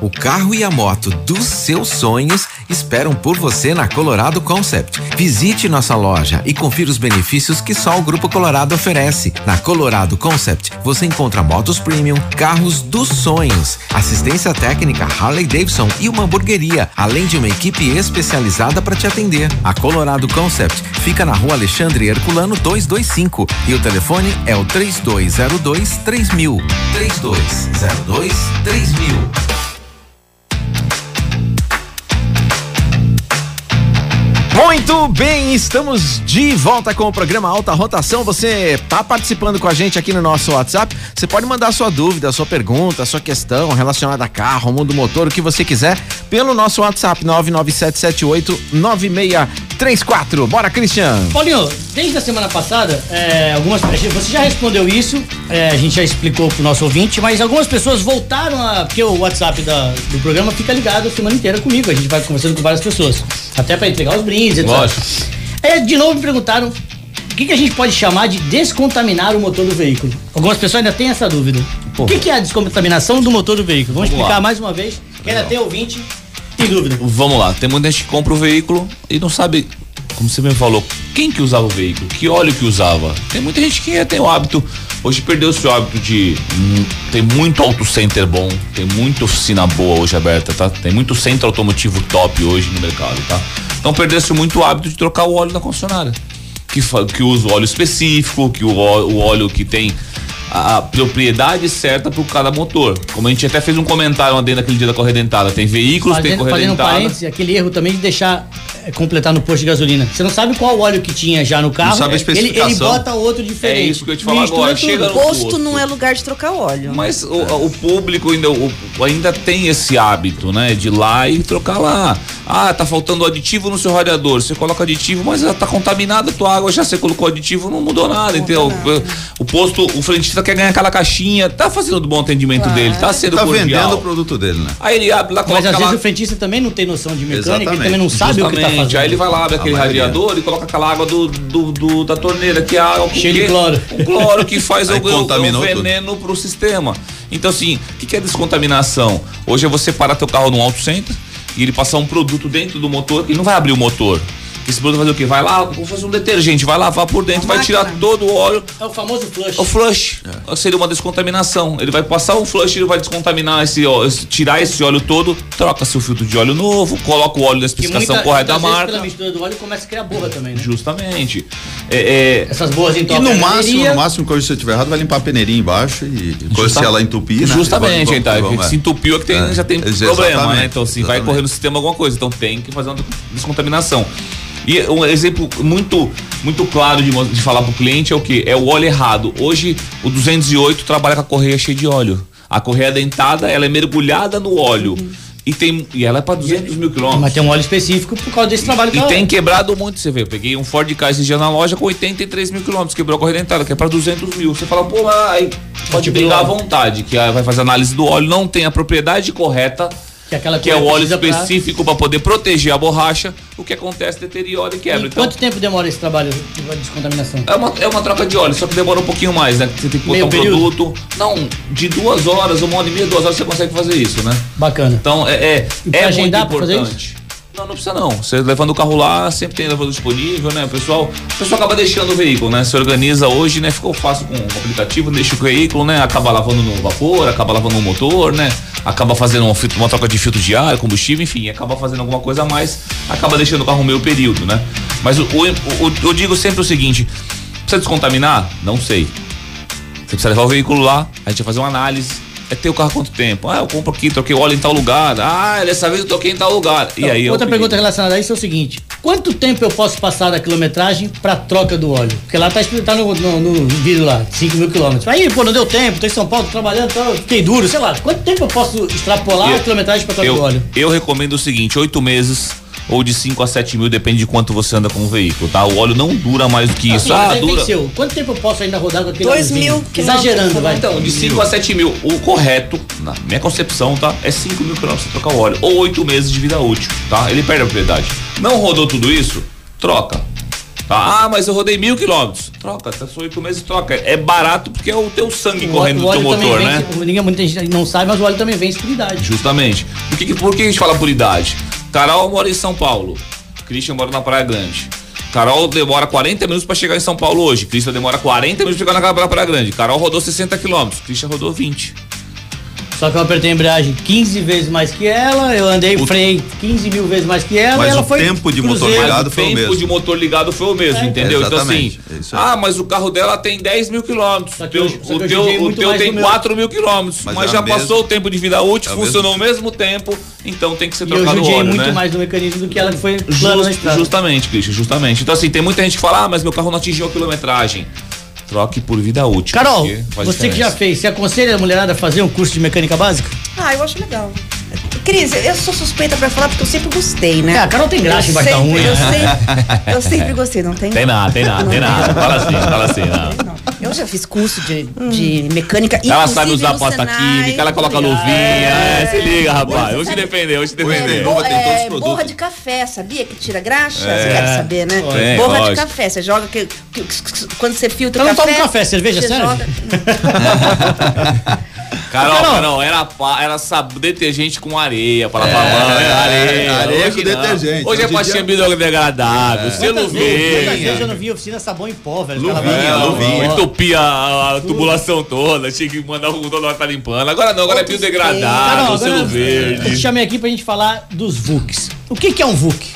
O carro e a moto dos seus sonhos esperam por você na Colorado Concept. Visite nossa loja e confira os benefícios que só o Grupo Colorado oferece. Na Colorado Concept, você encontra motos premium, carros dos sonhos, assistência técnica Harley Davidson e uma hamburgueria, além de uma equipe especializada para te atender. A Colorado Concept fica na rua Alexandre Herculano 225 e o telefone é o 3202 3000. 3202 3000. Muito bem, estamos de volta com o programa Alta Rotação. Você tá participando com a gente aqui no nosso WhatsApp? Você pode mandar sua dúvida, sua pergunta, sua questão relacionada a carro, mundo motor, o que você quiser, pelo nosso WhatsApp 997789634. Bora, Christian! Paulinho, desde a semana passada, é, algumas você já respondeu isso, é, a gente já explicou pro nosso ouvinte, mas algumas pessoas voltaram a. Porque o WhatsApp da- do programa fica ligado a semana inteira comigo. A gente vai conversando com várias pessoas. Até pra entregar os brindes, Lógico. Aí, de novo me perguntaram o que, que a gente pode chamar de descontaminar o motor do veículo. Algumas pessoas ainda têm essa dúvida. O que, que é a descontaminação do motor do veículo? Vamos, Vamos explicar lá. mais uma vez, que ainda tem ouvinte tem dúvida. Vamos lá, tem muita gente que compra o veículo e não sabe, como você mesmo falou, quem que usava o veículo, que óleo que usava. Tem muita gente que tem o hábito, hoje perdeu-se o hábito de. hum, tem muito auto center bom, tem muita oficina boa hoje aberta, tá? Tem muito centro automotivo top hoje no mercado, tá? Então perdeu-se muito o hábito de trocar o óleo na concessionária. Que, que usa o óleo específico, que o, o óleo que tem a a propriedade certa para cada motor. Como a gente até fez um comentário dentro daquele dia da corredentada, tem veículos que tem Fazendo, fazendo um corredentada. parênteses, aquele erro também de deixar é, completar no posto de gasolina. Você não sabe qual óleo que tinha já no carro. sabe a ele, ele especificação. bota outro diferente. É isso que eu te falar Mistura agora. Chega no Posto posto. não é lugar de trocar óleo. Mas o, o público ainda, o- ainda tem esse hábito, né? De ir lá e trocar lá. Ah, tá faltando aditivo no seu radiador. Você coloca aditivo, mas já tá contaminada a tua água, já você colocou aditivo, não mudou nada, entendeu? O posto, o frentista quer ganhar aquela caixinha, tá fazendo bom atendimento dele, tá sendo Tá cordial. vendendo o produto dele, né? Aí ele abre lá, Mas coloca às aquela... vezes o frentista também não tem noção de mecânica, ele Exatamente. também não sabe o que tá Justamente. fazendo. Aí ele vai lá, abre aquele maioria. radiador e coloca aquela água do, do, do- da torneira, que é a Cheio de cloro. O cloro que faz o, o- o contaminou tudo. veneno pro sistema. Então, assim, o que, que é descontaminação? Hoje é você parar teu carro num auto center e ele passar um produto dentro do motor e não vai abrir o motor. Esse produto vai fazer o quê? Vai lá, vou fazer um detergente, vai lavar por dentro, vai tirar todo o óleo. É o famoso flush. O flush seria uma descontaminação. Ele vai passar um flush, ele vai descontaminar esse óleo, tirar esse óleo todo, troca seu filtro de óleo novo, coloca o óleo na Que especificação muita- correta da marca. Pela mistura do óleo começa a criar borra também, né? Justamente. É, é, Essas borras E entopem no máximo, no máximo, quando você estiver errado, vai limpar a peneirinha embaixo e Justa- se ela entupir, né? Justamente, então, se entupiu é que tem, É, já tem exatamente, problema, né? Então, assim, vai correr no sistema alguma coisa. Então tem que fazer uma descontaminação. E um exemplo muito muito claro de, de falar pro cliente é o que? É o óleo errado. Hoje, o 208 trabalha com a correia cheia de óleo. A correia dentada, ela é mergulhada no óleo. E, tem, e ela é pra 200 mil quilômetros. Mas tem um óleo específico por causa desse trabalho que E ela- tem quebrado muito, você vê. Eu peguei um Ford Ka esse dia na loja com 83 mil quilômetros, quebrou a correia dentada, que é pra 200 mil. Você fala, pô, mas aí pode quebrou brigar à o vontade, que vai fazer análise do óleo, não tem a propriedade correta, Que, aquela que é o óleo específico para poder proteger a borracha. O que acontece, deteriora e quebra. E Então, quanto tempo demora esse trabalho de descontaminação? é uma, é uma troca de óleo, só que demora um pouquinho mais, né? Você tem que botar Meio um período? produto. Não, de duas horas, uma hora e meia, duas horas você consegue fazer isso, né? Bacana. Então é, é, é muito importante. Não, não precisa não. Você levando o carro lá, sempre tem elevador disponível, né? O pessoal, o pessoal acaba deixando o veículo, né? Se organiza hoje, né? Ficou fácil com o aplicativo, deixa o veículo, né? Acaba lavando no vapor, acaba lavando no motor, né? Acaba fazendo um uma troca de filtro de ar, combustível, enfim, acaba fazendo alguma coisa a mais, acaba deixando o carro meio período, né? Mas o, o- o- eu digo sempre o seguinte: precisa descontaminar? Não sei. Você precisa levar o veículo lá, a gente vai fazer uma análise. É ter o carro quanto tempo? Ah, eu compro aqui, troquei óleo em tal lugar. Ah, dessa vez eu troquei em tal lugar. E aí eu Outra peguei. pergunta relacionada a isso é o seguinte: quanto tempo eu posso passar da quilometragem pra troca do óleo? Porque lá tá escrito tá no, no, no vídeo lá, 5 mil quilômetros. Aí, pô, não deu tempo, tô em São Paulo, tô trabalhando, tô, fiquei duro, sei lá. Quanto tempo eu posso extrapolar Eu- a quilometragem pra troca do eu, óleo? eu recomendo o seguinte: oito meses ou de 5 a 7 mil, depende de quanto você anda com o veículo, tá? O óleo não dura mais do que isso. Assim, ah, dura. venceu. Quanto tempo eu posso ainda rodar com aquele Dois óleozinho? mil quilômetros. Exagerando, vai. Então, de 5 a 7 mil. O correto, na minha concepção, tá? É 5 mil quilômetros pra trocar o óleo. Ou 8 meses de vida útil, tá? Ele perde a propriedade. Não rodou tudo isso? Troca. Tá? Ah, mas eu rodei mil quilômetros. Troca, tá só 8 meses, troca. É barato porque é o teu sangue O correndo no teu motor, vence- né? Ninguém, muita gente não sabe, mas o óleo também vence por idade. Justamente. Por que- por que a gente fala por idade? Carol mora em São Paulo. Christian mora na Praia Grande. Carol demora 40 minutos pra chegar em São Paulo hoje. Christian demora 40 minutos pra chegar na Praia Grande. Carol rodou 60 quilômetros. Christian rodou 20. Só que eu apertei a embreagem 15 vezes mais que ela, eu andei O- freio 15 mil vezes mais que ela, Mas e ela o foi tempo de motor cruzeiro. ligado o foi o tempo mesmo. de motor ligado foi o mesmo, É. entendeu? Então assim, Exatamente, é ah, mas o carro dela tem 10 mil quilômetros. Só O que teu, o que hoje teu, é o teu tem do meu. 4 mil quilômetros, Mas mas, é já a mesma- passou o tempo de vida útil, é o funcionou ao mesmo tempo, então tem que ser eu trocado o judiei óleo, muito né? mais do mecanismo do que ela que foi plano na Just- estrada. justamente, Christian, justamente. Então, assim, tem muita gente que fala, ah, mas meu carro não atingiu a quilometragem. Troque por vida útil. Carol, você que já diferença. fez, você aconselha a mulherada a fazer um curso de mecânica básica? Ah, eu acho legal. Cris, eu sou suspeita pra falar porque eu sempre gostei, né? É, a Carol tem graxa embaixo da unha. Eu sempre, eu sempre gostei, não tem? Tem nada, tem nada, tem nada. Fala assim, fala assim, não. Não. Eu já fiz curso de, de mecânica. Ela sabe usar no pasta Senai. química, ela coloca luvinha. É, se liga, rapaz. Eu vou te defender, eu vou te defender. Nova tem todos os É, produtos. borra de café, sabia que tira graxa? É. Você deve saber, né? Tem, borra de lógico. café, você joga que, que- que- quando você filtra Eu não café. tomo café, cerveja você serve? joga- Carol, Carol. Carol, era, era sab... detergente com areia pra lavar É, mão, era areia. areia Hoje com não. detergente. Hoje é Hoje em pastinha biodegradável, selo Quantas vezes, quantas verde. vezes eu não vi oficina sabão em pó, velho? Luvinha, luvinha. Entupia a, a tubulação toda, tinha que mandar o dono estar limpando. Agora não, agora é biodegradável, selo agora eu te verde. chamei aqui pra gente falar dos VUCs. O que que é um VUC?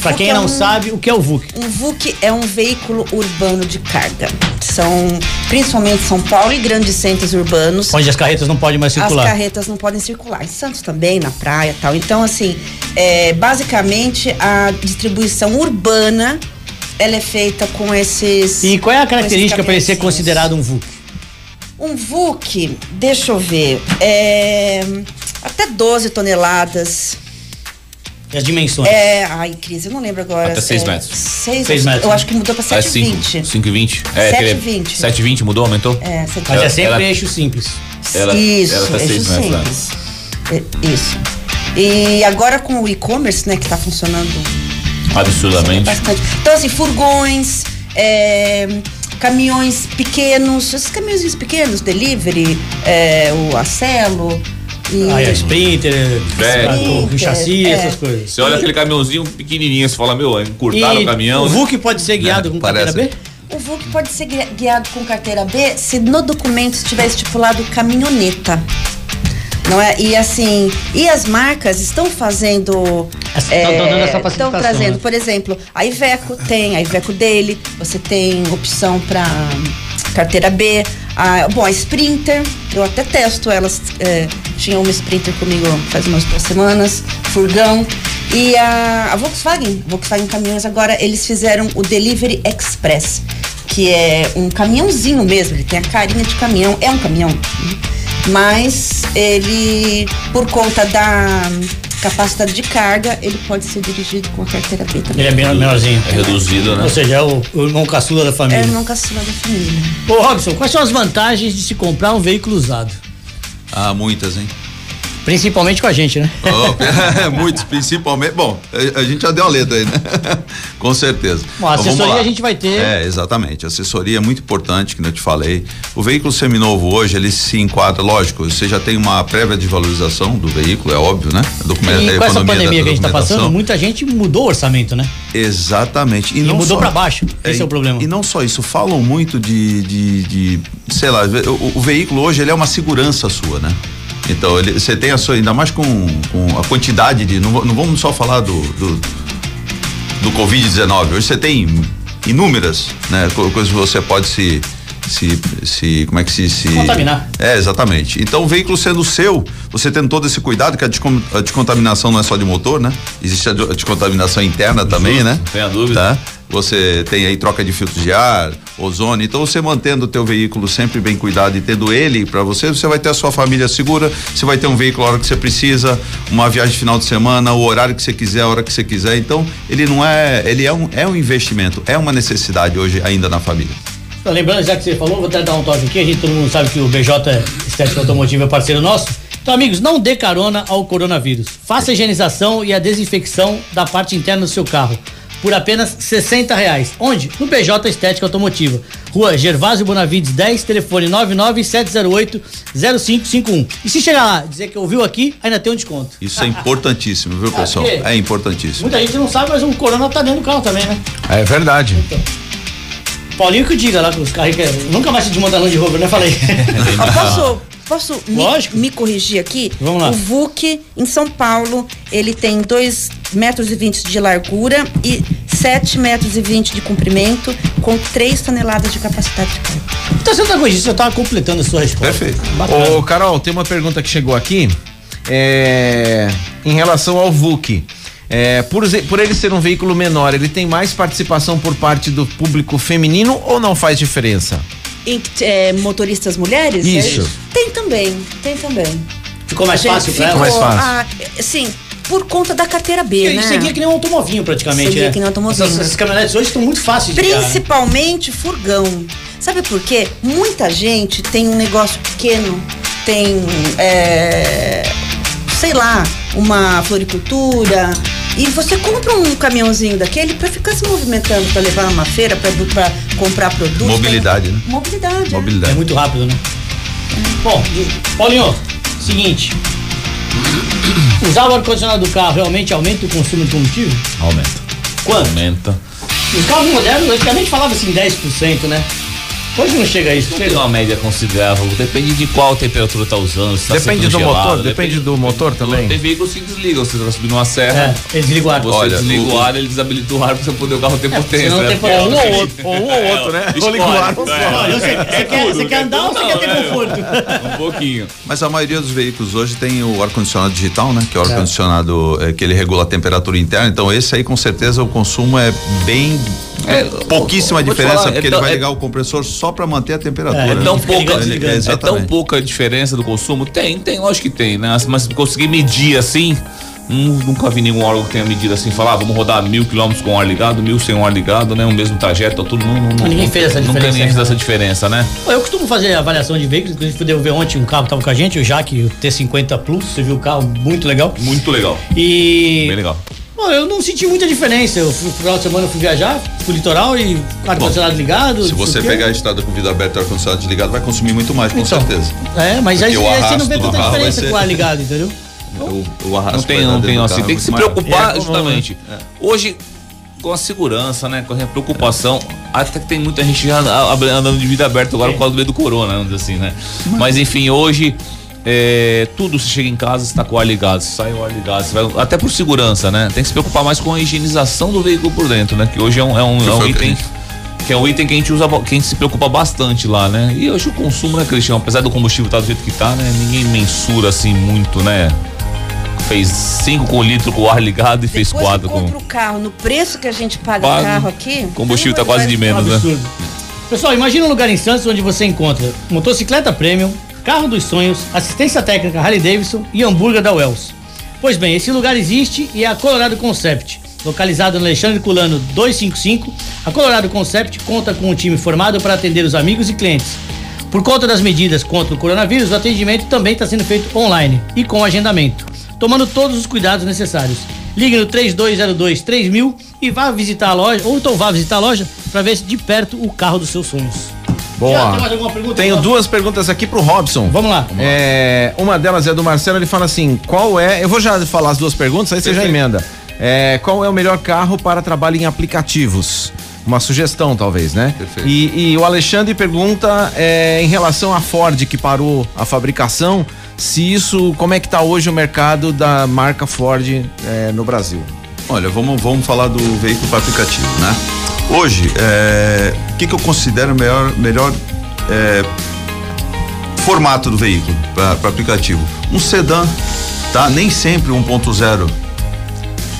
Pra VUC quem é não um- sabe, o que é o VUC? Um VUC é um veículo urbano de carga. São, principalmente São Paulo e grandes centros urbanos. Onde as carretas não podem mais As circular. carretas não podem circular. Em Santos também, na praia e tal. Então, assim, é, basicamente a distribuição urbana ela é feita com esses. E qual é a característica para ele ser considerado um VUC? Um VUC, deixa eu ver, é, até 12 toneladas. E as dimensões? É, ai, Cris, eu não lembro agora. Até seis é, metros. Seis, Seis metros, Eu acho que mudou pra É 7,20. 5,20. É, 7,20. 7,20 mudou, aumentou? É, você Mas é sempre ela- eixo simples. Ela- isso, ela tá eixo seis metros, né? É, Isso. E agora com o e-commerce, né, que tá funcionando Absurdamente. bastante. Então, assim, furgões, é, caminhões pequenos, esses caminhões pequenos, delivery, é, o Acelo. E Aí a Sprinter, Sprinter, o chassi, é. essas coisas. Você olha aquele caminhãozinho pequenininho, você fala, meu, encurtaram E o caminhão. o né? VUC pode ser guiado com parece. carteira B? O VUC pode ser gui- guiado com carteira B se no documento estiver estipulado caminhoneta. Não é? E assim, e as marcas estão fazendo. Essa- dando essa estão facilitação, trazendo, né? por exemplo, a Iveco tem, a Iveco dele, você tem opção para carteira B. A, bom, a Sprinter, eu até testo elas. é, tinha uma Sprinter comigo faz umas duas semanas, furgão. E a, a Volkswagen, Volkswagen Caminhões, agora eles fizeram o Delivery Express, que é um caminhãozinho mesmo, ele tem a carinha de caminhão, é um caminhão. né? Mas ele, por conta da capacidade de carga, ele pode ser dirigido com carteira B também. Ele é bem menorzinho. É reduzido, né? Ou seja, é o, o irmão caçula da É família. nunca acima da família. Ô, Robson, quais são as vantagens de se comprar um veículo usado? Ah, muitas, hein? Principalmente com a gente, né? Oh, muitos, principalmente. Bom, a, a gente já deu a letra aí, né? Com certeza. Bom, a Mas vamos assessoria lá. a gente vai ter. É, exatamente. A assessoria é muito importante, que eu te falei. O veículo seminovo hoje, ele se enquadra, lógico, você já tem uma prévia de valorização do veículo, é óbvio, né? Documento, E com essa pandemia que a gente tá passando, muita gente mudou o orçamento, né? Exatamente. E mudou pra baixo. Esse é o problema. E não só isso, falam muito de, de, de, sei lá, o, o veículo hoje ele é uma segurança sua, né? Então, ele, você tem a sua, ainda mais com, com a quantidade de, não, não vamos só falar do, do, do Covid-19, hoje você tem inúmeras, né, co- coisas que você pode se, se, se como é que se, se Contaminar. É, exatamente. Então, o veículo sendo seu, você tendo todo esse cuidado, que a, descom- a descontaminação não é só de motor, né? Existe a, de- a descontaminação interna também, né? não tenha dúvida. Tá? Você tem aí troca de filtros de ar, ozônio. Então, você mantendo o teu veículo sempre bem cuidado e tendo ele para você, você vai ter a sua família segura, você vai ter um veículo a hora que você precisa, uma viagem final de semana, o horário que você quiser, a hora que você quiser. Então, ele não é, ele é um, é um investimento, é uma necessidade hoje ainda na família. Tá lembrando, já que você falou, vou até dar um toque aqui. A gente, todo mundo sabe que o BJ Estética Automotiva é parceiro nosso. Então, amigos, não dê carona ao coronavírus. Faça a higienização e a desinfecção da parte interna do seu carro. Por apenas 60 reais. Onde? No BJ Estética Automotiva. Rua Gervásio Bonavides 10, telefone 99708-0551. E se chegar lá dizer que ouviu aqui, ainda tem um desconto. Isso é importantíssimo, viu, pessoal? quê? É importantíssimo. Muita gente não sabe, mas um corona tá dentro do carro também, né? É verdade. Paulinho que diga lá com os carros que nunca mais se desmonta Land Rover, né? Falei. Posso posso me, Lógico. me corrigir aqui? Vamos lá. O VUC em São Paulo, ele tem 2 metros e 20 de largura e 7 metros e 20 de comprimento, com 3 toneladas de capacidade de carga. Então tá com isso, você tava completando a sua resposta. Perfeito. Bacana. Ô, Carol, tem uma pergunta que chegou aqui. É, em relação ao VUC. É, por, por ele ser um veículo menor, ele tem mais participação por parte do público feminino ou não faz diferença? Em, é, motoristas mulheres? Isso. é Tem também, tem também. Ficou mais fácil pra ficou, ela? mais fácil. ah, sim, por conta da carteira B, Ele né? seguia que nem um automovinho praticamente. Seguia né? que nem um automovinho. Essas, essas caminhonetes hoje estão muito fáceis de guiar, né? Principalmente furgão. Sabe por quê? Muita gente tem um negócio pequeno, tem, é, sei lá, uma floricultura. E você compra um caminhãozinho daquele pra ficar se movimentando, pra levar numa feira, pra, pra comprar produto. Mobilidade, né? Mobilidade. é. É Mobilidade. muito rápido, né? Bom, Paulinho, seguinte. Usar o ar-condicionado do carro realmente aumenta o consumo de combustível? Aumenta. Quanto? Aumenta. Os carros modernos, antigamente falava assim 10%, né? Hoje não chega a isso. Não Chega. uma média considerável, depende de qual temperatura tá usando. se tá Depende do gelado, motor? Depende do motor também? Tem veículos que desligam, você tá subindo uma É, serra, eles desligam o ar. você Olha, desliga o- o ar, ele desabilita o ar pra você poder o carro ter potência. senão né? tem é Um ou outro, ou um ou outro, né? Escolhe, Ou liga o ar ou é. Você, você quer, você quer andar ou você quer ter é. conforto? Um pouquinho. Mas a maioria dos veículos hoje tem o ar-condicionado digital, né? Que é É. o ar-condicionado que ele regula a temperatura interna. Então esse aí com certeza o consumo é bem É, pouquíssima vou te diferença falar, é porque ele tão- vai é- ligar o compressor só para manter a temperatura. É, né? tão Fica pouca, Ele- é exatamente. tão pouca diferença do consumo? Tem, tem, lógico que tem, né? Mas conseguir medir assim, hum, nunca vi nenhum órgão que tenha medido assim, falar, ah, vamos rodar mil quilômetros com ar ligado, mil sem o ar ligado, né? O mesmo trajeto, tudo. Não, não, não, Ninguém fez essa Nunca diferença ninguém fez ainda. essa diferença, né? Eu costumo fazer avaliação de veículos, inclusive fui devolver ontem um carro que tava com a gente, o Jaque, o T50 Plus, você viu o carro, muito legal. Muito legal. E. Bem legal. Pô, eu não senti muita diferença. Eu fui, no final de semana eu fui viajar, fui pro litoral e ar-condicionado ligado. Se você o pegar a estrada com vidro aberto e ar-condicionado desligado, vai consumir muito mais, com Então, certeza. É, mas Porque o aí você não vê tanta diferença ser- com o ar ligado, entendeu? O, o arrasto Não tem, não tem assim. Tem que se maior. preocupar, É, justamente. Hoje, com a segurança, né? Com a preocupação, até que tem muita gente já andando de vida aberta agora por causa do medo do corona, vamos dizer assim, né? Mas enfim, hoje. É, tudo se chega em casa, você tá com o ar ligado, sai o ar ligado, vai- até por segurança, né? Tem que se preocupar mais com a higienização do veículo por dentro, né? Que hoje é um, é um, é um o item que é um item que a gente usa, que a gente se preocupa bastante lá, né? E hoje o consumo, né, Cristiano? Apesar do combustível estar do jeito que tá, né? Ninguém mensura assim muito, né? Fez 5 com litro com o ar ligado e fez Depois 4 que com. compra o carro no preço que a gente paga Quase. carro aqui. O combustível tá amor quase de menos, né? Absurdo. Pessoal, imagina um lugar em Santos onde você encontra motocicleta premium, carro dos sonhos, assistência técnica Harley Davidson e hambúrguer da Wells. Pois bem, esse lugar existe e é a Colorado Concept. Localizado no Alexandre Culano 255, a Colorado Concept conta com um time formado para atender os amigos e clientes. Por conta das medidas contra o coronavírus, o atendimento também está sendo feito online e com agendamento, tomando todos os cuidados necessários. Ligue no 3202 3000 e vá visitar a loja, ou então vá visitar a loja para ver de perto o carro dos seus sonhos. Já tem mais alguma pergunta? Tenho duas perguntas aqui pro Robson. Vamos lá. É, uma delas é do Marcelo, ele fala assim: qual é. Eu vou já falar as duas perguntas, aí você já emenda. É, qual é o melhor carro para trabalho em aplicativos? Uma sugestão, talvez, né? Perfeito. E, e o Alexandre pergunta é, em relação à Ford que parou a fabricação, se isso, como é que tá hoje o mercado da marca Ford é, no Brasil? Olha, vamos, vamos falar do veículo para aplicativo, né? Hoje, é, o que, que eu considero melhor, melhor é, formato do veículo para aplicativo? Um sedã, tá? Nem sempre 1.0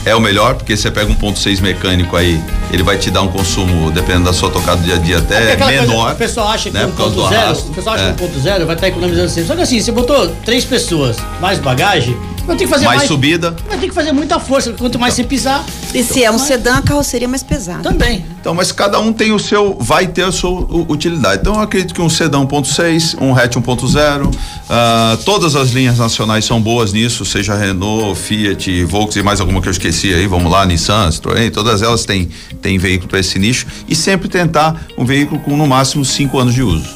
é o melhor, porque você pega um 1.6 mecânico aí, ele vai te dar um consumo, dependendo da sua tocada do dia a dia, até coisa, menor. o pessoal acha que né, o por causa do 1.0, arrasto. o pessoal acha É. que o 1.0 vai estar economizando sempre. Só que assim, você botou três pessoas, mais bagagem, vai ter que fazer Mais mais, subida. Vai ter que fazer muita força, quanto mais você pisar, E se é um sedã, a carroceria é mais pesada. também. Então, mas cada um tem o seu, vai ter a sua utilidade. Então, eu acredito que um sedã 1.6, um hatch 1.0, ah, todas as linhas nacionais são boas nisso, seja Renault, Fiat, Volkswagen e mais alguma que eu esqueci aí, vamos lá, Nissan, Citroën, todas elas têm, têm veículo para esse nicho e sempre tentar um veículo com no máximo cinco anos de uso.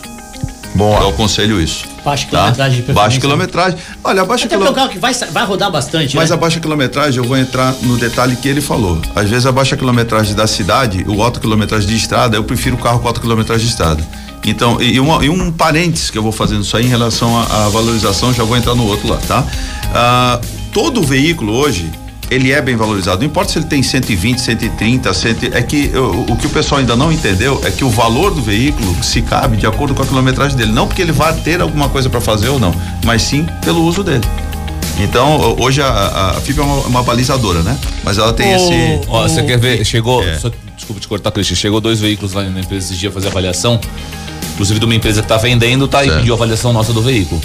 Boa. Eu aconselho isso. Baixa Tá? quilometragem de preferência. Baixa quilometragem. Olha, a baixa é um quilometragem. carro que vai, vai rodar bastante, Mas né? a baixa quilometragem, eu vou entrar no detalhe que ele falou. Às vezes a baixa quilometragem da cidade, o alta quilometragem de estrada, eu prefiro o carro com alta quilometragem de estrada. Então, e, uma- e um parênteses que eu vou fazendo isso aí em relação à à valorização, já vou entrar no outro lá, tá? Ah, todo veículo hoje, ele é bem valorizado. Não importa se ele tem 120, 130, 100, é que o, o que o pessoal ainda não entendeu é que o valor do veículo se cabe de acordo com a quilometragem dele. Não porque ele vá ter alguma coisa para fazer ou não, mas sim pelo uso dele. Então, ho- hoje a, a, FIP é uma, uma balizadora, né? Mas ela tem O- esse. Ó, você quer ver? Chegou. É. só- desculpa te cortar, Cristian. Chegou dois veículos lá na empresa esses dias fazer avaliação. Inclusive de uma empresa que tá vendendo, tá? E Certo. pediu avaliação nossa do veículo.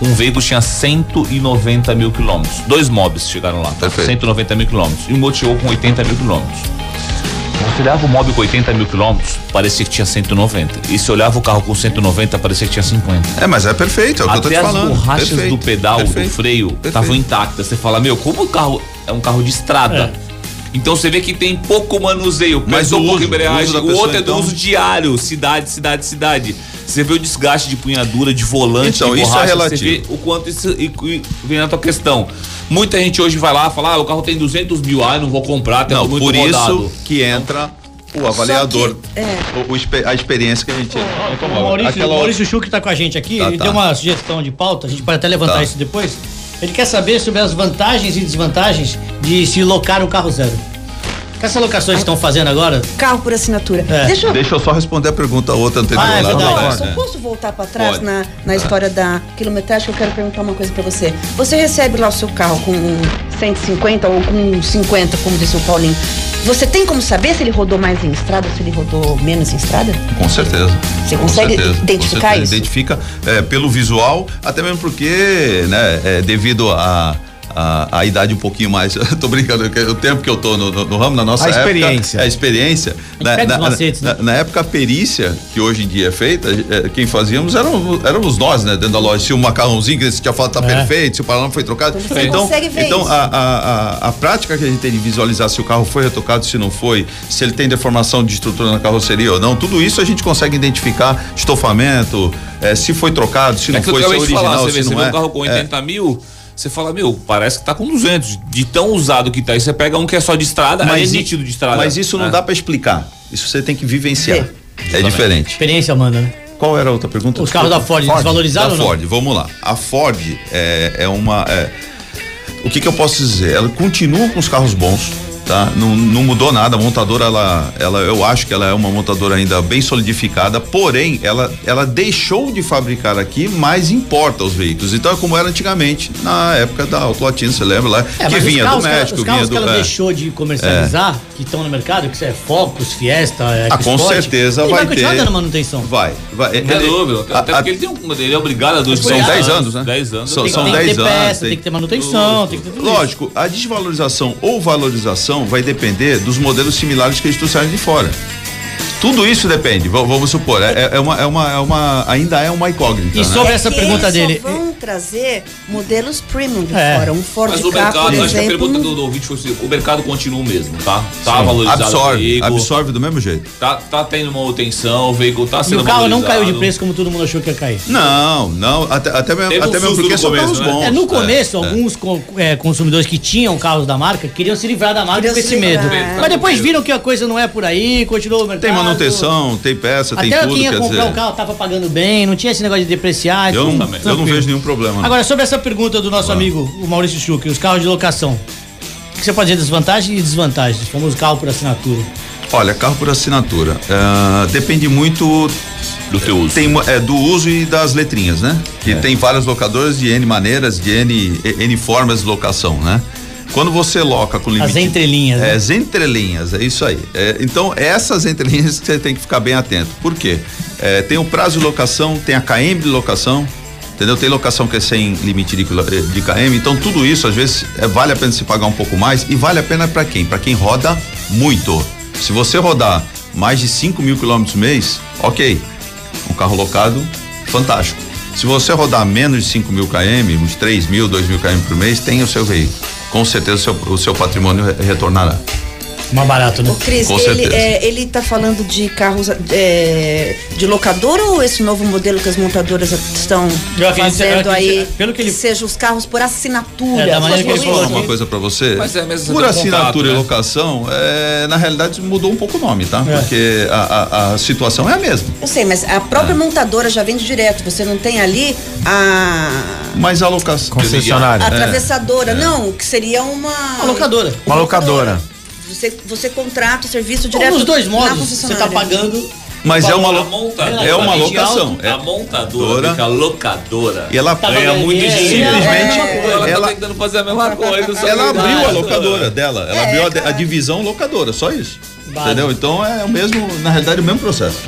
Um veículo tinha 190 mil quilômetros. Dois mobs chegaram lá. Perfeito. 190 mil quilômetros. E um chegou com 80 mil quilômetros. Você olhava o mob com 80 mil quilômetros, parecia que tinha 190. E se olhava o carro com 190, parecia que tinha 50. É, mas é perfeito, é o que eu tô Até te as falando. borrachas Perfeito, do pedal, perfeito, do freio, estavam intactas. Você fala, meu, como o carro é um carro de estrada? É. Então você vê que tem pouco manuseio, Mas o pouco uso, embreagem. o O pessoa, outro é do então- uso diário, cidade, cidade, cidade. Você vê o desgaste de punhadura, de volante, Então, de isso é borracha, relativo. Você vê o quanto isso e, e vem na tua questão. Muita gente hoje vai lá e fala, ah, o carro tem 200 mil, ah, não vou comprar, tem Não, muito por rodado. isso que entra o avaliador. que, é. o- o a experiência que a gente. O Maurício, Aquela- o Maurício Schuch tá com a gente aqui, Tá, ele tá. deu uma sugestão de pauta, a gente pode até levantar Tá. isso depois. Ele quer saber sobre as vantagens e desvantagens de se locar um carro zero. Que essas locações estão fazendo agora? Carro por assinatura. É. Deixa eu. Deixa eu só responder a pergunta outra anterior Ah, é lá. verdade. não, é. posso voltar para trás Pode. na, na história da quilometragem que eu quero perguntar uma coisa para você. Você recebe lá o seu carro com 150 ou com 50, como disse o Paulinho. Você tem como saber se ele rodou mais em estrada ou se ele rodou menos em estrada? Com certeza. Você Com consegue certeza, identificar certeza. isso? Identifica é, pelo visual, até mesmo porque, né, é, devido a. A, a idade um pouquinho mais, eu tô brincando, que o tempo que eu tô no, no- no ramo, na nossa A época. experiência. A experiência. Na, pega os na- macetes, né? na- na época, a perícia, que hoje em dia é feita, é, quem fazíamos eram, éramos nós, né, dentro da loja. Se o macarrãozinho que você tinha falado tá É. perfeito, se o paralama foi trocado. Então você então isso. a, a, a, a prática que a gente tem de visualizar se o carro foi retocado, se não foi, se ele tem deformação de estrutura na carroceria ou não, tudo isso a gente consegue identificar estofamento, eh, se foi trocado, se É não foi, se é original, falar, você se vê, você não vê é. um carro com É. 80 mil, você fala, meu, parece que tá com 200. De tão usado que tá. Aí você pega um que é só de estrada, aí é nítido de estrada. Mas isso não É. dá pra explicar. Isso você tem que vivenciar. É. É diferente. Experiência manda, né? Qual era a outra pergunta? Os carros da Ford, desvalorizaram da ou não? Ford, vamos lá. A Ford é, é uma. é- o que, que eu posso dizer? Ela continua com os carros bons, tá? Não, não mudou nada. A montadora, ela, ela, eu acho que ela é uma montadora ainda bem solidificada, porém, ela, ela deixou de fabricar aqui, mas importa os veículos. Então é como era antigamente, na época da Auto Latina, você lembra lá? É, que vinha carros do que ela- México, os carros vinha que do. ela é. deixou de comercializar, que estão no mercado, que é Focus, Fiesta, é, Ah, com certeza ele vai vai continuar ter. dando manutenção. Vai, vai. É Ele- dúvida. a- Até a- porque ele, tem um, ele é obrigado a dois São 10 anos, né? 10 anos. São- Tem, são tem que 10 ter anos, peça, tem- tem que ter manutenção, tem que ter tudo isso. Lógico, a desvalorização ou valorização vai depender dos modelos similares que eles trouxeram de fora. Tudo isso depende, vamos supor, é, é uma, é, uma, é uma, ainda é uma incógnita. E né? sobre essa que pergunta dele. Trazer modelos premium de É. fora. Um Ford Mas o Ka, mercado, por acho que a exemplo. pergunta do, do ouvinte foi assim, o mercado continua o mesmo, tá? Tá valorizado o absorve, veículo, absorve do mesmo jeito. tá, tá tendo manutenção, o veículo tá E sendo o carro não caiu de valorizado. preço como todo mundo achou que ia cair. Não, não, até, até mesmo, um até mesmo porque são começo, carros né? bons. É, no começo, alguns co- é, consumidores que tinham carros da marca queriam se livrar da marca com se esse medo. livrar. Mas depois viram que a coisa não é por aí, continuou o mercado. Tem manutenção, tem peça, tem Até tudo, quem ia comprar o carro tava pagando bem, não tinha esse negócio de depreciar. Eu, não, eu não vejo nenhum problema. Não. Agora, sobre essa pergunta do nosso amigo, o Maurício Schuch, os carros de locação. O que você pode dizer das vantagens e desvantagens? O famoso carro por assinatura. Olha, carro por assinatura. ah, depende muito do teu uso. Tem, é, do uso e das letrinhas, né? Que tem várias locadoras de N maneiras, de N, N formas de locação, né? Quando você loca com limite. As entrelinhas, É, né? as entrelinhas, é isso aí. É, então, essas entrelinhas que você tem que ficar bem atento. Por quê? É, tem o prazo de locação, tem a KM de locação, entendeu? Tem locação que é sem limite de, quilo- de KM. Então, tudo isso, às vezes, é, vale a pena se pagar um pouco mais. E vale a pena para quem? Para quem roda muito. Se você rodar mais de 5 mil quilômetros mês, ok. Um carro locado, fantástico. Se você rodar menos de 5 mil km, uns 3 mil, 2 mil km por mês, tem o seu veículo. Com certeza o seu, o seu patrimônio re- retornará. Mais barato, né? Ô, Cris, ele, é, ele tá falando de carros é, de locadora ou esse novo modelo que as montadoras estão fazendo aí? pelo que ele- seja os carros por assinatura. É, da maneira que ele falou isso. Uma coisa para você. Mas é mesmo, Por um assinatura contato, e né? locação, é, na realidade mudou um pouco o nome, tá? É. Porque a, a- a situação é a mesma. Eu sei, mas a própria montadora já vende direto. Você não tem ali a Mas a locação. Concessionária. a atravessadora, não, que seria uma Uma locadora. Uma locadora. Você, você contrata o serviço direto Nos dois modos, você tá concessionária. pagando. Mas é uma, A lo- montadora, é uma locação. É, A montadora, fica locadora. e ela, Tá ganha muito dinheiro. Simplesmente, é, ela, ela- tá tentando fazer a mesma coisa. ela abriu a locadora dela. Ela abriu a, a divisão locadora, só isso. Vale. Entendeu? Então é o mesmo, na realidade, o mesmo processo.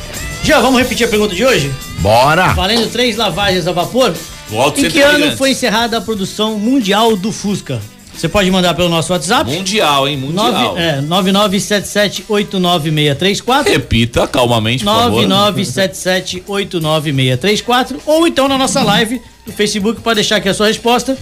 Já, vamos repetir a pergunta de hoje? Bora! Valendo três lavagens a vapor. O Auto Em que ano Brilhantes. foi encerrada a produção mundial do Fusca? Você pode mandar pelo nosso WhatsApp. Mundial, hein? Mundial. Nove- é, 9977896634. Repita calmamente, por favor. 9977896634 ou então na nossa live no Facebook pode deixar aqui a sua resposta.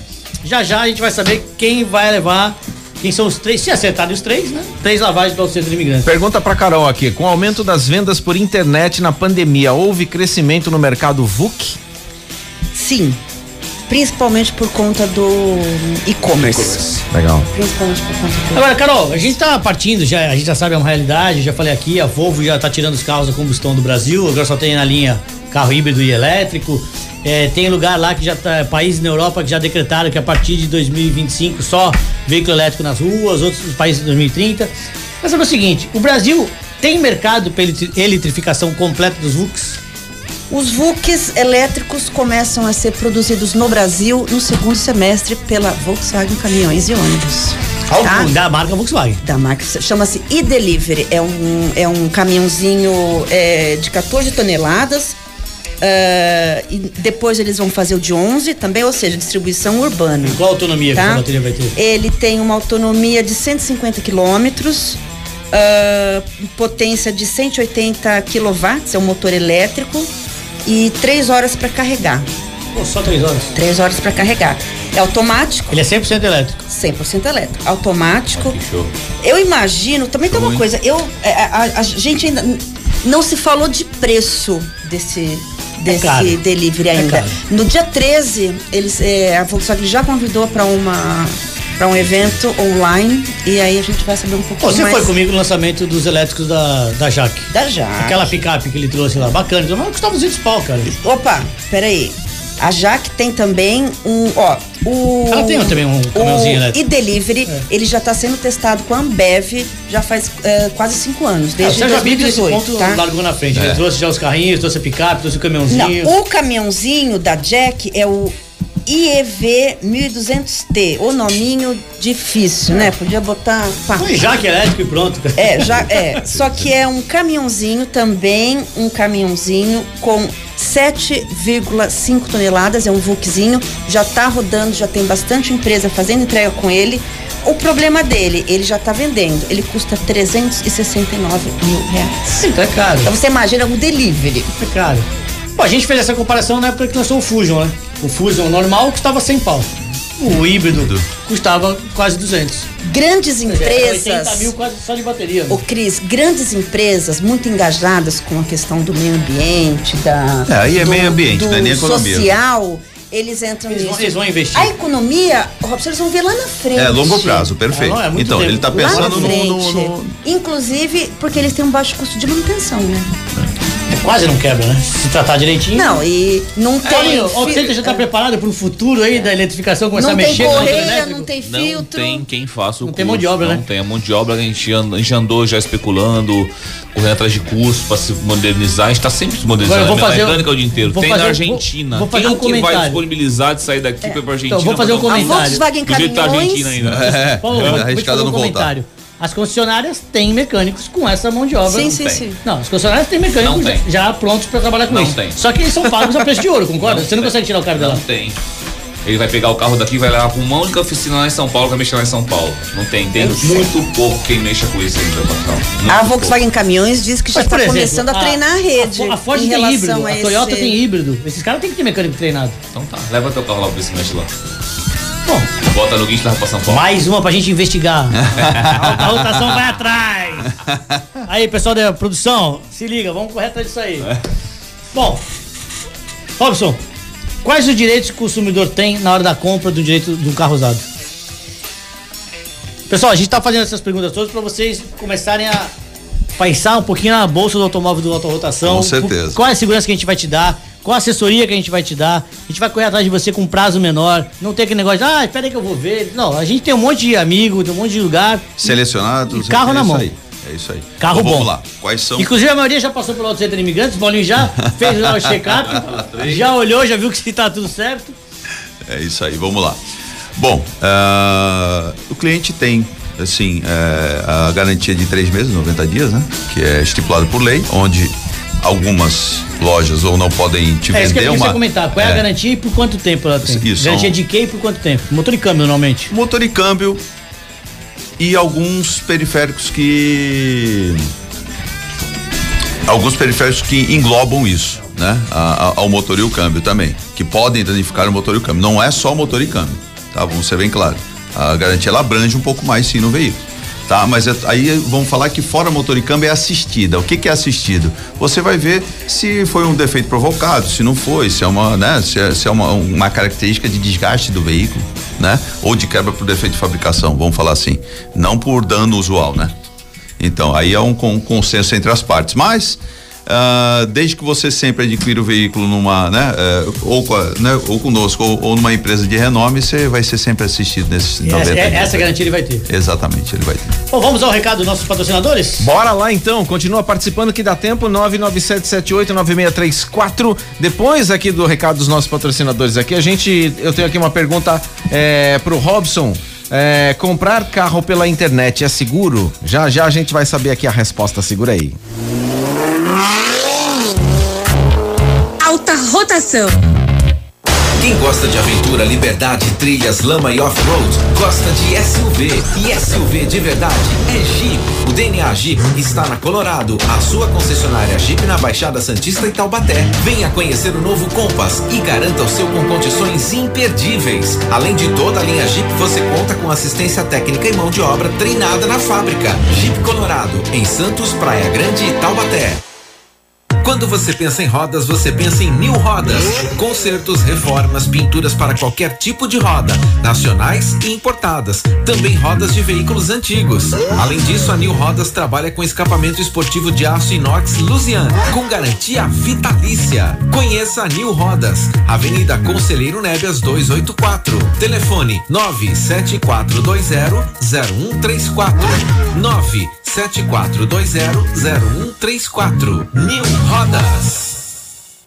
Já já a gente vai saber quem vai levar, quem são os três, se acertarem os três, né? Três lavagens para o centro de imigrantes. Pergunta pra Carol aqui: com o aumento das vendas por internet na pandemia, houve crescimento no mercado VUC? Sim. Principalmente por conta do e-commerce. Legal. Principalmente por conta do Agora, Carol, a gente tá partindo, já, a gente já sabe é uma realidade, já falei aqui, a Volvo já tá tirando os carros a combustão do Brasil, agora só tem na linha carro híbrido e elétrico. É, tem lugar lá que já tá, países na Europa que já decretaram que a partir de 2025 só veículo elétrico nas ruas, outros países em 2030. Mas sabe o seguinte, o Brasil tem mercado para eletrificação completa dos VUCs? Os VUCs elétricos começam a ser produzidos no Brasil no segundo semestre pela Volkswagen Caminhões e Ônibus. Tá? Da marca Volkswagen. Da marca chama-se e-Delivery. É um, é um caminhãozinho é, de 14 toneladas. ah, e depois eles vão fazer o de 11 também, ou seja, distribuição urbana. Qual autonomia que Tá? essa bateria vai ter? Ele tem uma autonomia de 150 quilômetros, ah, potência de 180 quilowatts, é um motor elétrico, e três horas para carregar. Pô, só três horas. Três horas para carregar. É automático, Ele é 100% elétrico. 100% elétrico. Automático. Show. Eu imagino, também tem uma coisa, eu, é, a, a- a gente ainda não se falou de preço desse, desse caro. delivery ainda. caro. no dia 13, eles, é, a Volkswagen já convidou para uma para um evento online e aí a gente vai saber um pouco Pô, você mais foi comigo no lançamento dos elétricos da, da Jaque. da já. Aquela picape que ele trouxe lá, bacana. Mas custava 200 pau, cara. Opa, peraí. A Jaque tem também um, ó, o Ela tem também um caminhãozinho o elétrico. e-delivery, ele já está sendo testado com a Ambev já faz é, quase cinco anos, Ah, o desde nesse 2018, ponto tá? largou na frente. Ele trouxe já os carrinhos, trouxe a picape, trouxe o caminhãozinho. Não, o caminhãozinho da Jack é o IEV 1200T, o nominho difícil, né? Podia botar. Foi Jaque elétrico e pronto. É, já é. Só que é um caminhãozinho também, um caminhãozinho com 7,5 toneladas, é um Volkzinho, já tá rodando, já tem bastante empresa fazendo entrega com ele. O problema dele, ele já tá vendendo, ele custa 369 mil reais. Então é caro. Então você imagina o delivery. É caro. Bom, a gente fez essa comparação na época que lançou o Fusion, né? O Fusion normal custava 100 pau. O híbrido custava quase 200. Grandes É, 80 empresas. mil quase só de bateria. né? Ô Cris, grandes empresas muito engajadas com a questão do meio ambiente, da. É, aí é do, meio ambiente, do não é nem economia. social, eles entram Eles vão- nisso. eles vão investir. A economia, Robson, eles vão ver lá na frente. É longo prazo, perfeito. É, não, é muito então, tempo. ele tá Lá na pensando no, no- no- Inclusive, porque eles têm um baixo custo de manutenção, né? Quase não quebra, né? Se tratar direitinho. Não, e não É, tem. olha, o Centro já tá preparado pro futuro aí da eletrificação começar não a tem mexer com o motor correia, não tem Não filtro. tem quem faça o Não tem curso, mão de obra, não né? tem a mão de obra, a gente, a gente andou já especulando, correndo atrás de curso para se modernizar, a gente tá sempre se modernizando, Agora eu vou a fazer mecânica o dia inteiro. vou Tem fazer na Argentina. vou- vou fazer quem um que vai comentário. disponibilizar de sair daqui pra Argentina? Então, vou fazer um pra comentário. A Volkswagen tá a Caminhões. Argentina ainda. né? Paulo, É, vou- vou te arriscado fazer um não voltar. comentário. As concessionárias têm mecânicos com essa mão de obra. Sim, Não sim, tem. sim. Não, as concessionárias têm mecânicos Não tem. já prontos pra trabalhar com Não isso. tem. Só que eles são pagos a preço de ouro, concorda? Você não consegue tirar o cara dela. Não tem. Ele vai pegar o carro daqui e vai levar pra uma única oficina lá em São Paulo, vai mexer lá em São Paulo. Não tem. Tem muito pouco quem mexa com isso ainda, patrão. Muito A pouco. Volkswagen Caminhões diz que já está começando a, treinar a rede. A, Ford em tem híbrido, a, a Toyota esse- tem híbrido. Esses caras têm que ter mecânico treinado. Então tá, leva teu carro lá pra ver se mexe lá. Bota pra São Paulo. mais uma pra gente investigar. a, rotação vai atrás. Aí, pessoal da produção, se liga, vamos correr atrás disso aí. Bom, Robson, quais os direitos que o consumidor tem na hora da compra do direito de um carro usado? Pessoal, a gente tá fazendo essas perguntas todas pra vocês começarem a pensar um pouquinho na bolsa do automóvel do Autorotação. Com certeza. Qual é a segurança que a gente vai te dar? Qual a assessoria que a gente vai te dar? A gente vai correr atrás de você com um prazo menor. Não tem aquele negócio de, ah, espera aí que eu vou ver. Não, a gente tem um monte de amigo, tem um monte de lugar. Selecionados. E carro é na mão. Aí, é isso aí. Carro então, bom. Vamos lá. Quais são? Inclusive a maioria já passou pelo Auto Center Imigrantes, o Paulinho já fez lá o check-up, já olhou, já viu que se tá tudo certo. É isso aí, vamos lá. Bom, ah, o cliente tem, assim, eh, a garantia de três meses, 90 dias, né? Que é estipulado por lei, onde algumas lojas ou não podem te É isso que vender eu uma. comentar. Qual é, a garantia e por quanto tempo ela tem? Isso, garantia são- de quê e por quanto tempo? Motor e câmbio, normalmente. Motor e câmbio e alguns periféricos que. Alguns periféricos que englobam isso, né? A- a- ao motor e o câmbio também, que podem danificar o motor e o câmbio. Não é só o motor e câmbio, tá? Vamos ser bem claro. A garantia ela abrange um pouco mais sim no veículo. Tá, mas é- aí vamos falar que fora motor e câmbio é assistida. O que, que é assistido? Você vai ver se foi um defeito provocado, se não foi, se é uma, né, se é, se é uma, uma característica de desgaste do veículo, né? Ou de quebra por defeito de fabricação, vamos falar assim, não por dano usual, né? Então, aí é um con- consenso entre as partes. Mas, ah, desde que você sempre adquira o veículo numa, né, eh, ou, né, ou conosco, ou, ou numa empresa de renome, você vai ser sempre assistido 90 Essa, é- dias. essa garantia ele vai ter. Exatamente, ele vai ter. Bom, vamos ao recado dos nossos patrocinadores? Bora lá então, continua participando que dá tempo, 997789634. Depois aqui do recado dos nossos patrocinadores aqui, a gente, eu tenho aqui uma pergunta é, pro Robson. É, comprar carro pela internet é seguro? Já já a gente vai saber aqui a resposta, segura aí. Alta rotação. Quem gosta de aventura, liberdade, trilhas, lama e off-road, gosta de SUV. E SUV de verdade é Jeep. O DNA Jeep está na Colorado, a sua concessionária Jeep na Baixada Santista e Taubaté. Venha conhecer o novo Compass e garanta o seu com condições imperdíveis. Além de toda a linha Jeep, você conta com assistência técnica e mão de obra treinada na fábrica. Jeep Colorado, em Santos, Praia Grande e Taubaté. Quando você pensa em rodas, você pensa em New Rodas. Consertos, reformas, pinturas para qualquer tipo de roda, nacionais e importadas. Também rodas de veículos antigos. Além disso, a New Rodas trabalha com escapamento esportivo de aço inox Lusian, com garantia vitalícia. Conheça a New Rodas, Avenida Conselheiro Nébias 284. Telefone 974200134. 974200134. New Rodas rodas.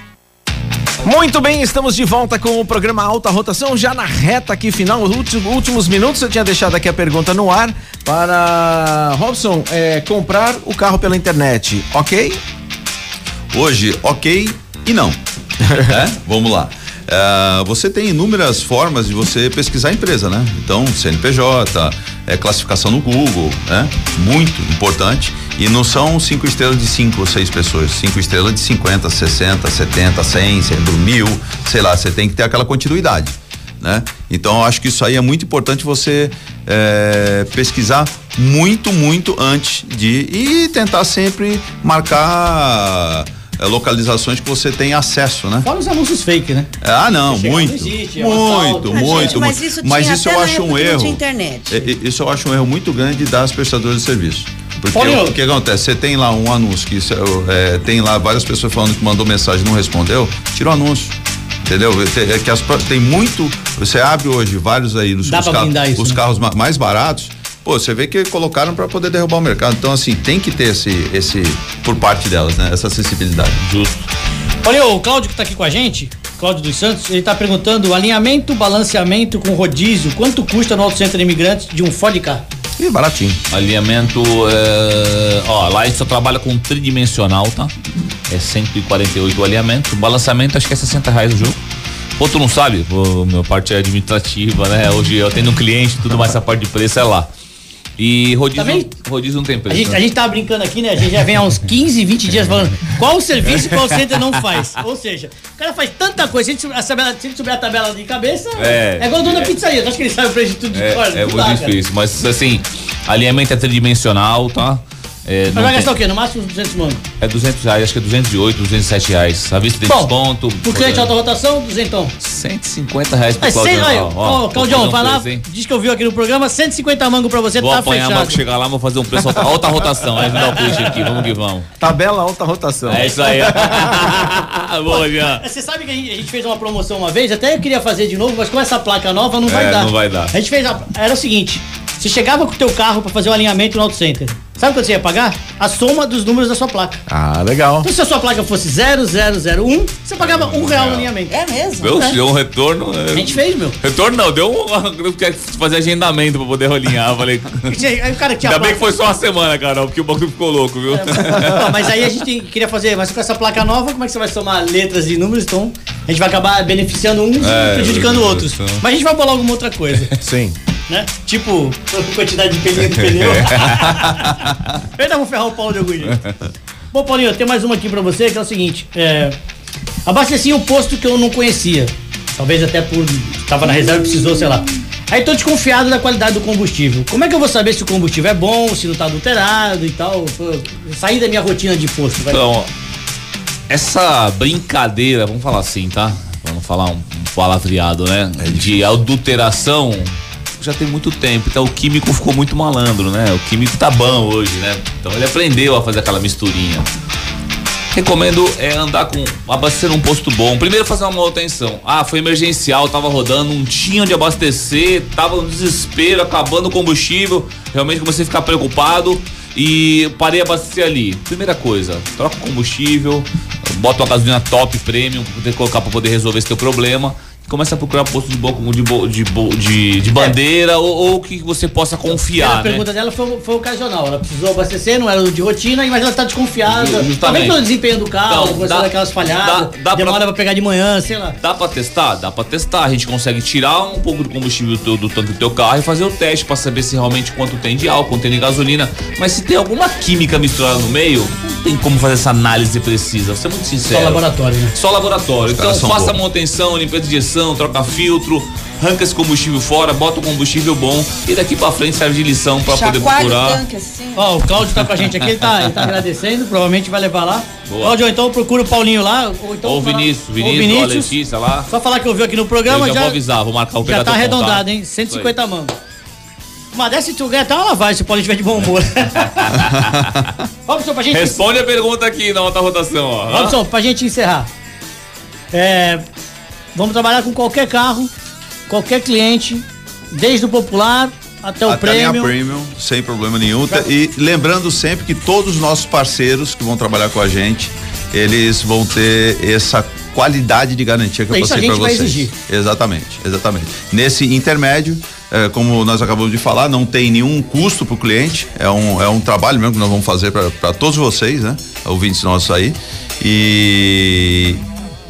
Muito bem, estamos de volta com o programa Alta Rotação, já na reta aqui final, os últimos, últimos minutos. Eu tinha deixado aqui a pergunta no ar para Robson é, comprar o carro pela internet, ok? Hoje, ok e não. É? Vamos lá. Ah, você tem inúmeras formas de você pesquisar a empresa, né? Então, CNPJ, é, classificação no Google, né? Muito importante. E não são cinco estrelas de cinco ou seis pessoas, cinco estrelas de 50, 60, 70, 100, 100, mil, sei lá, você tem que ter aquela continuidade, né? Então, eu acho que isso aí é muito importante você é, pesquisar muito, muito antes de e tentar sempre marcar localizações que você tem acesso, né? Fora os anúncios fake, né? Ah, não, Chega, muito. não existe, é assalto. muito, muito, gente, mas muito. isso Mas isso eu acho um erro. internet. É, é, Isso eu acho um erro muito grande das prestadoras de serviço. Porque Paulinho. o que acontece? Você tem lá um anúncio que é, é, tem lá várias pessoas falando que mandou mensagem e não respondeu, tira o anúncio. Entendeu? Tem, é que as, tem muito. Você abre hoje vários aí nos Dá os, blindar isso, os né? carros ma- mais baratos. Pô, você vê que colocaram para poder derrubar o mercado. Então, assim, tem que ter esse, esse por parte delas, né? Essa acessibilidade. Justo. Olha, o Cláudio que tá aqui com a gente, Cláudio dos Santos, ele tá perguntando alinhamento, balanceamento com rodízio, quanto custa no Auto Center Imigrantes de um Ford K? Ih, baratinho. Alinhamento, é, ó, lá a gente só trabalha com tridimensional, tá? É 148 o alinhamento. Balançamento acho que é 60 reais o jogo. Pô, tu não sabe? Pô, minha parte é administrativa, né? Hoje eu tenho um cliente, tudo mais essa parte de preço é lá. E rodízio, Também- rodízio não tem A preço. gente, né? a gente tava brincando aqui, né? A gente já vem há uns 15, 20 dias falando qual o serviço que o Center não faz. Ou seja, o cara faz tanta coisa, se a gente souber a, tabela- se a gente souber a tabela de cabeça, É. é, igual o dono da É. pizzaria. Tu acha que ele sabe o preço de tudo de É, fora? é muito dá, cara. difícil, mas assim, alinhamento é tridimensional, tá? É, vai tem- gastar o quê? No máximo 200 mano. é 200 reais, acho que é 208, 207 reais. A vista tem Bom, desconto. Por cliente de alta rotação, 200. 150 reais pro cem- Claudião. olha, ó, ó, Ó, vou Claudião, um vai lá, hein? diz que ouviu aqui no programa, 150 mango pra você, Vou tá apanhar fechado. mas chegar lá, vou fazer um preço alta, alta rotação. Aí me dá o push aqui, vamos que vamos. Tabela alta rotação. É isso aí. Boa, Jean. É, Você sabe que a gente, a gente fez uma promoção uma vez, até eu queria fazer de novo, mas com essa placa nova não vai É, dar. não vai dar. A gente fez a, era o seguinte, você chegava com o teu carro pra fazer o alinhamento no auto center. Sabe quanto você ia pagar? A soma dos números da sua placa. Ah, legal. Então se a sua placa fosse 0001, você pagava um real no alinhamento. É mesmo? Deu, É. deu um retorno. é, A gente fez, meu. Retorno não, deu um. Eu quero fazer agendamento pra poder rolinhar. Eu Falei. Aí o cara tinha Ainda bem que foi só uma semana, Carol, porque o bagulho ficou louco, viu? Não, mas aí a gente tem- queria fazer, mas com essa placa nova, como é que você vai somar letras e números? Então, a gente vai acabar beneficiando uns É, e prejudicando meu outros. Mas a gente vai bolar alguma outra coisa, Sim. Né? Tipo, quantidade de pelinho de pneu. Eu ainda vou ferrar o Paulo de algum jeito. Bom, Paulinho, tem mais uma aqui pra você, que é o seguinte. É, abasteci um posto que eu não conhecia. Talvez até por... Tava na reserva e precisou, sei lá. Aí tô desconfiado da qualidade do combustível. Como é que eu vou saber se o combustível é bom, se não tá adulterado e tal? Sair da minha rotina de posto. vai. Então, essa brincadeira, vamos falar assim, tá? Vamos falar um, um palavreado, né? de adulteração já tem muito tempo. Então o químico ficou muito malandro, né? O químico tá bom hoje, né? Então ele aprendeu a fazer aquela misturinha. Recomendo é andar com abastecer um posto bom. Primeiro fazer uma manutenção. Ah, foi emergencial, tava rodando, não tinha onde abastecer, tava no desespero, acabando o combustível. Realmente comecei a ficar preocupado e parei a abastecer ali. Primeira coisa, troca o combustível, bota uma gasolina top premium pra poder colocar para poder resolver esse teu problema. Começa a procurar posto de, bo, de, bo, de, bo, de, de bandeira ou, ou que você possa A confiar, né? pergunta dela foi, foi ocasional. Ela precisou abastecer, não era de rotina, mas ela está desconfiada. Justamente. Também pelo desempenho do carro, Então, dá- daquelas falhadas, dá- dá pra- demora pra... pegar de manhã, sei lá. Dá pra testar? Dá pra testar. A gente consegue tirar um pouco do combustível do, do tanque do teu carro e fazer o teste pra saber se realmente quanto tem de álcool, quanto tem de gasolina. Mas se tem alguma química misturada no meio, não tem como fazer essa análise precisa. Vou ser muito sincero. Só laboratório, né? Só laboratório. Então faça bons. manutenção, limpeza de injeção, troca filtro, arranca esse combustível fora, bota o combustível bom e daqui pra frente serve de lição pra poder o procurar. tanque assim. Ó, o Cláudio tá com a gente aqui, ele tá, ele tá agradecendo, provavelmente vai levar lá. Boa. Cláudio, então procura o Paulinho lá, ou então... Ou o Vinícius, ou Vinícius, ou a Letícia lá. Só falar que eu vi aqui no Eu programa, já, já, vou avisar, vou marcar o já pegar tá arredondado, contato. hein? Isso aí. 150 mangos. Mas dessa tu ganha até uma lavagem se o Paulinho estiver de bom humor. Robson, pra gente... Responde a pergunta aqui na outra rotação, ó. Robson, pra gente encerrar. É, vamos trabalhar com qualquer carro, qualquer cliente, desde o popular até o Até premium. premium, sem problema nenhum. E lembrando sempre que todos os nossos parceiros que vão trabalhar com a gente, eles vão ter essa qualidade de garantia que eu Isso a passei para gente vai vocês. exigir. Exatamente, exatamente. Nesse intermédio, eh, como nós acabamos de falar, não tem nenhum custo para o cliente. É um, é um trabalho mesmo que nós vamos fazer para todos vocês, né? Ouvintes nossos aí. E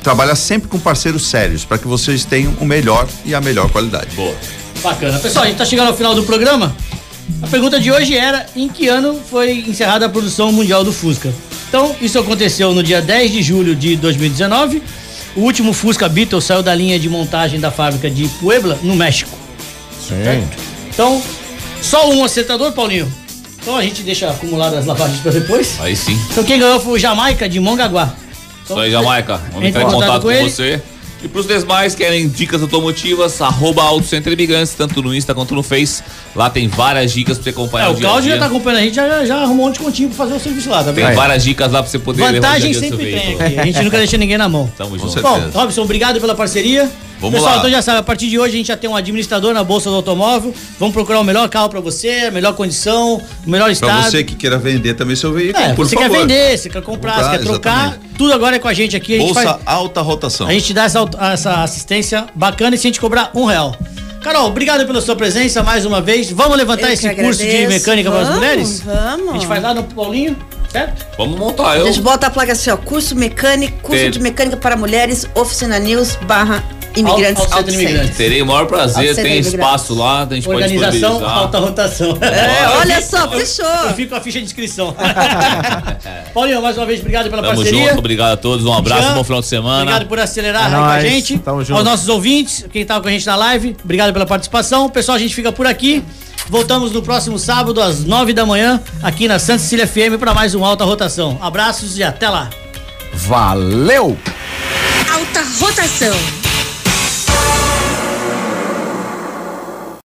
trabalhar sempre com parceiros sérios para que vocês tenham o melhor e a melhor qualidade. Boa. Bacana. Pessoal, a gente tá chegando ao final do programa. A pergunta de hoje era em que ano foi encerrada a produção mundial do Fusca. Então, isso aconteceu no dia 10 de julho de 2019. O último Fusca Beetle saiu da linha de montagem da fábrica de Puebla, no México. Sim. Então, só um acertador, Paulinho. Então a gente deixa acumular as lavagens para depois. Aí sim. Então quem ganhou foi o Jamaica de Mongaguá. Isso aí, Jamaica. Vamos Entra entrar em contato com, ele. você. E pros demais que querem dicas automotivas, arroba Auto Center Imigantes, tanto no Insta quanto no Face. Lá tem várias dicas pra você acompanhar É, o o dia a Cláudio já dia. tá acompanhando a gente, já, já arrumou um descontinho pra fazer o serviço lá, tá Tem várias dicas lá pra você poder Vantagem levar sempre tem aqui. A gente nunca deixa ninguém na mão. Tamo Com junto. Bom, Robson, obrigado pela parceria. Vamos Pessoal, lá. então já sabe, a partir de hoje a gente já tem um administrador na Bolsa do Automóvel. Vamos procurar o melhor carro pra você, a melhor condição, o melhor Para estado. você que queira vender também seu veículo, é, por você favor. quer vender, você quer comprar, Comprar, você quer trocar, exatamente. tudo agora é com a gente aqui. A gente, Bolsa faz, alta rotação. a gente dá essa, essa assistência bacana e se a gente cobrar um real. Carol, obrigado pela sua presença mais uma vez. Vamos levantar Eu esse curso de mecânica para as Vamos, mulheres? vamos. A gente faz lá no Paulinho, certo? Vamos montar. A Eu, gente bota a placa assim, ó, curso mecânico, curso Ter- de mecânica para mulheres, oficina news, barra imigrantes, auto Center Imigrantes. terei o maior prazer, tem espaço lá, a gente pode Organização, disponibilizar. alta rotação. É, Eu olha fico- só, fechou. Eu fico com a ficha de inscrição. Paulinho, mais uma vez, obrigado pela Tamo parceria. junto, obrigado a todos, um abraço, Jean, bom final de semana. Obrigado por acelerar É com a gente. tamo junto. Aos nossos ouvintes, quem tava com a gente na live, obrigado pela participação. Pessoal, a gente fica por aqui. Voltamos no próximo sábado, às nove da manhã, aqui na Santa Cecília FM, para mais um Alta Rotação. Abraços e até lá. Valeu! Alta rotação.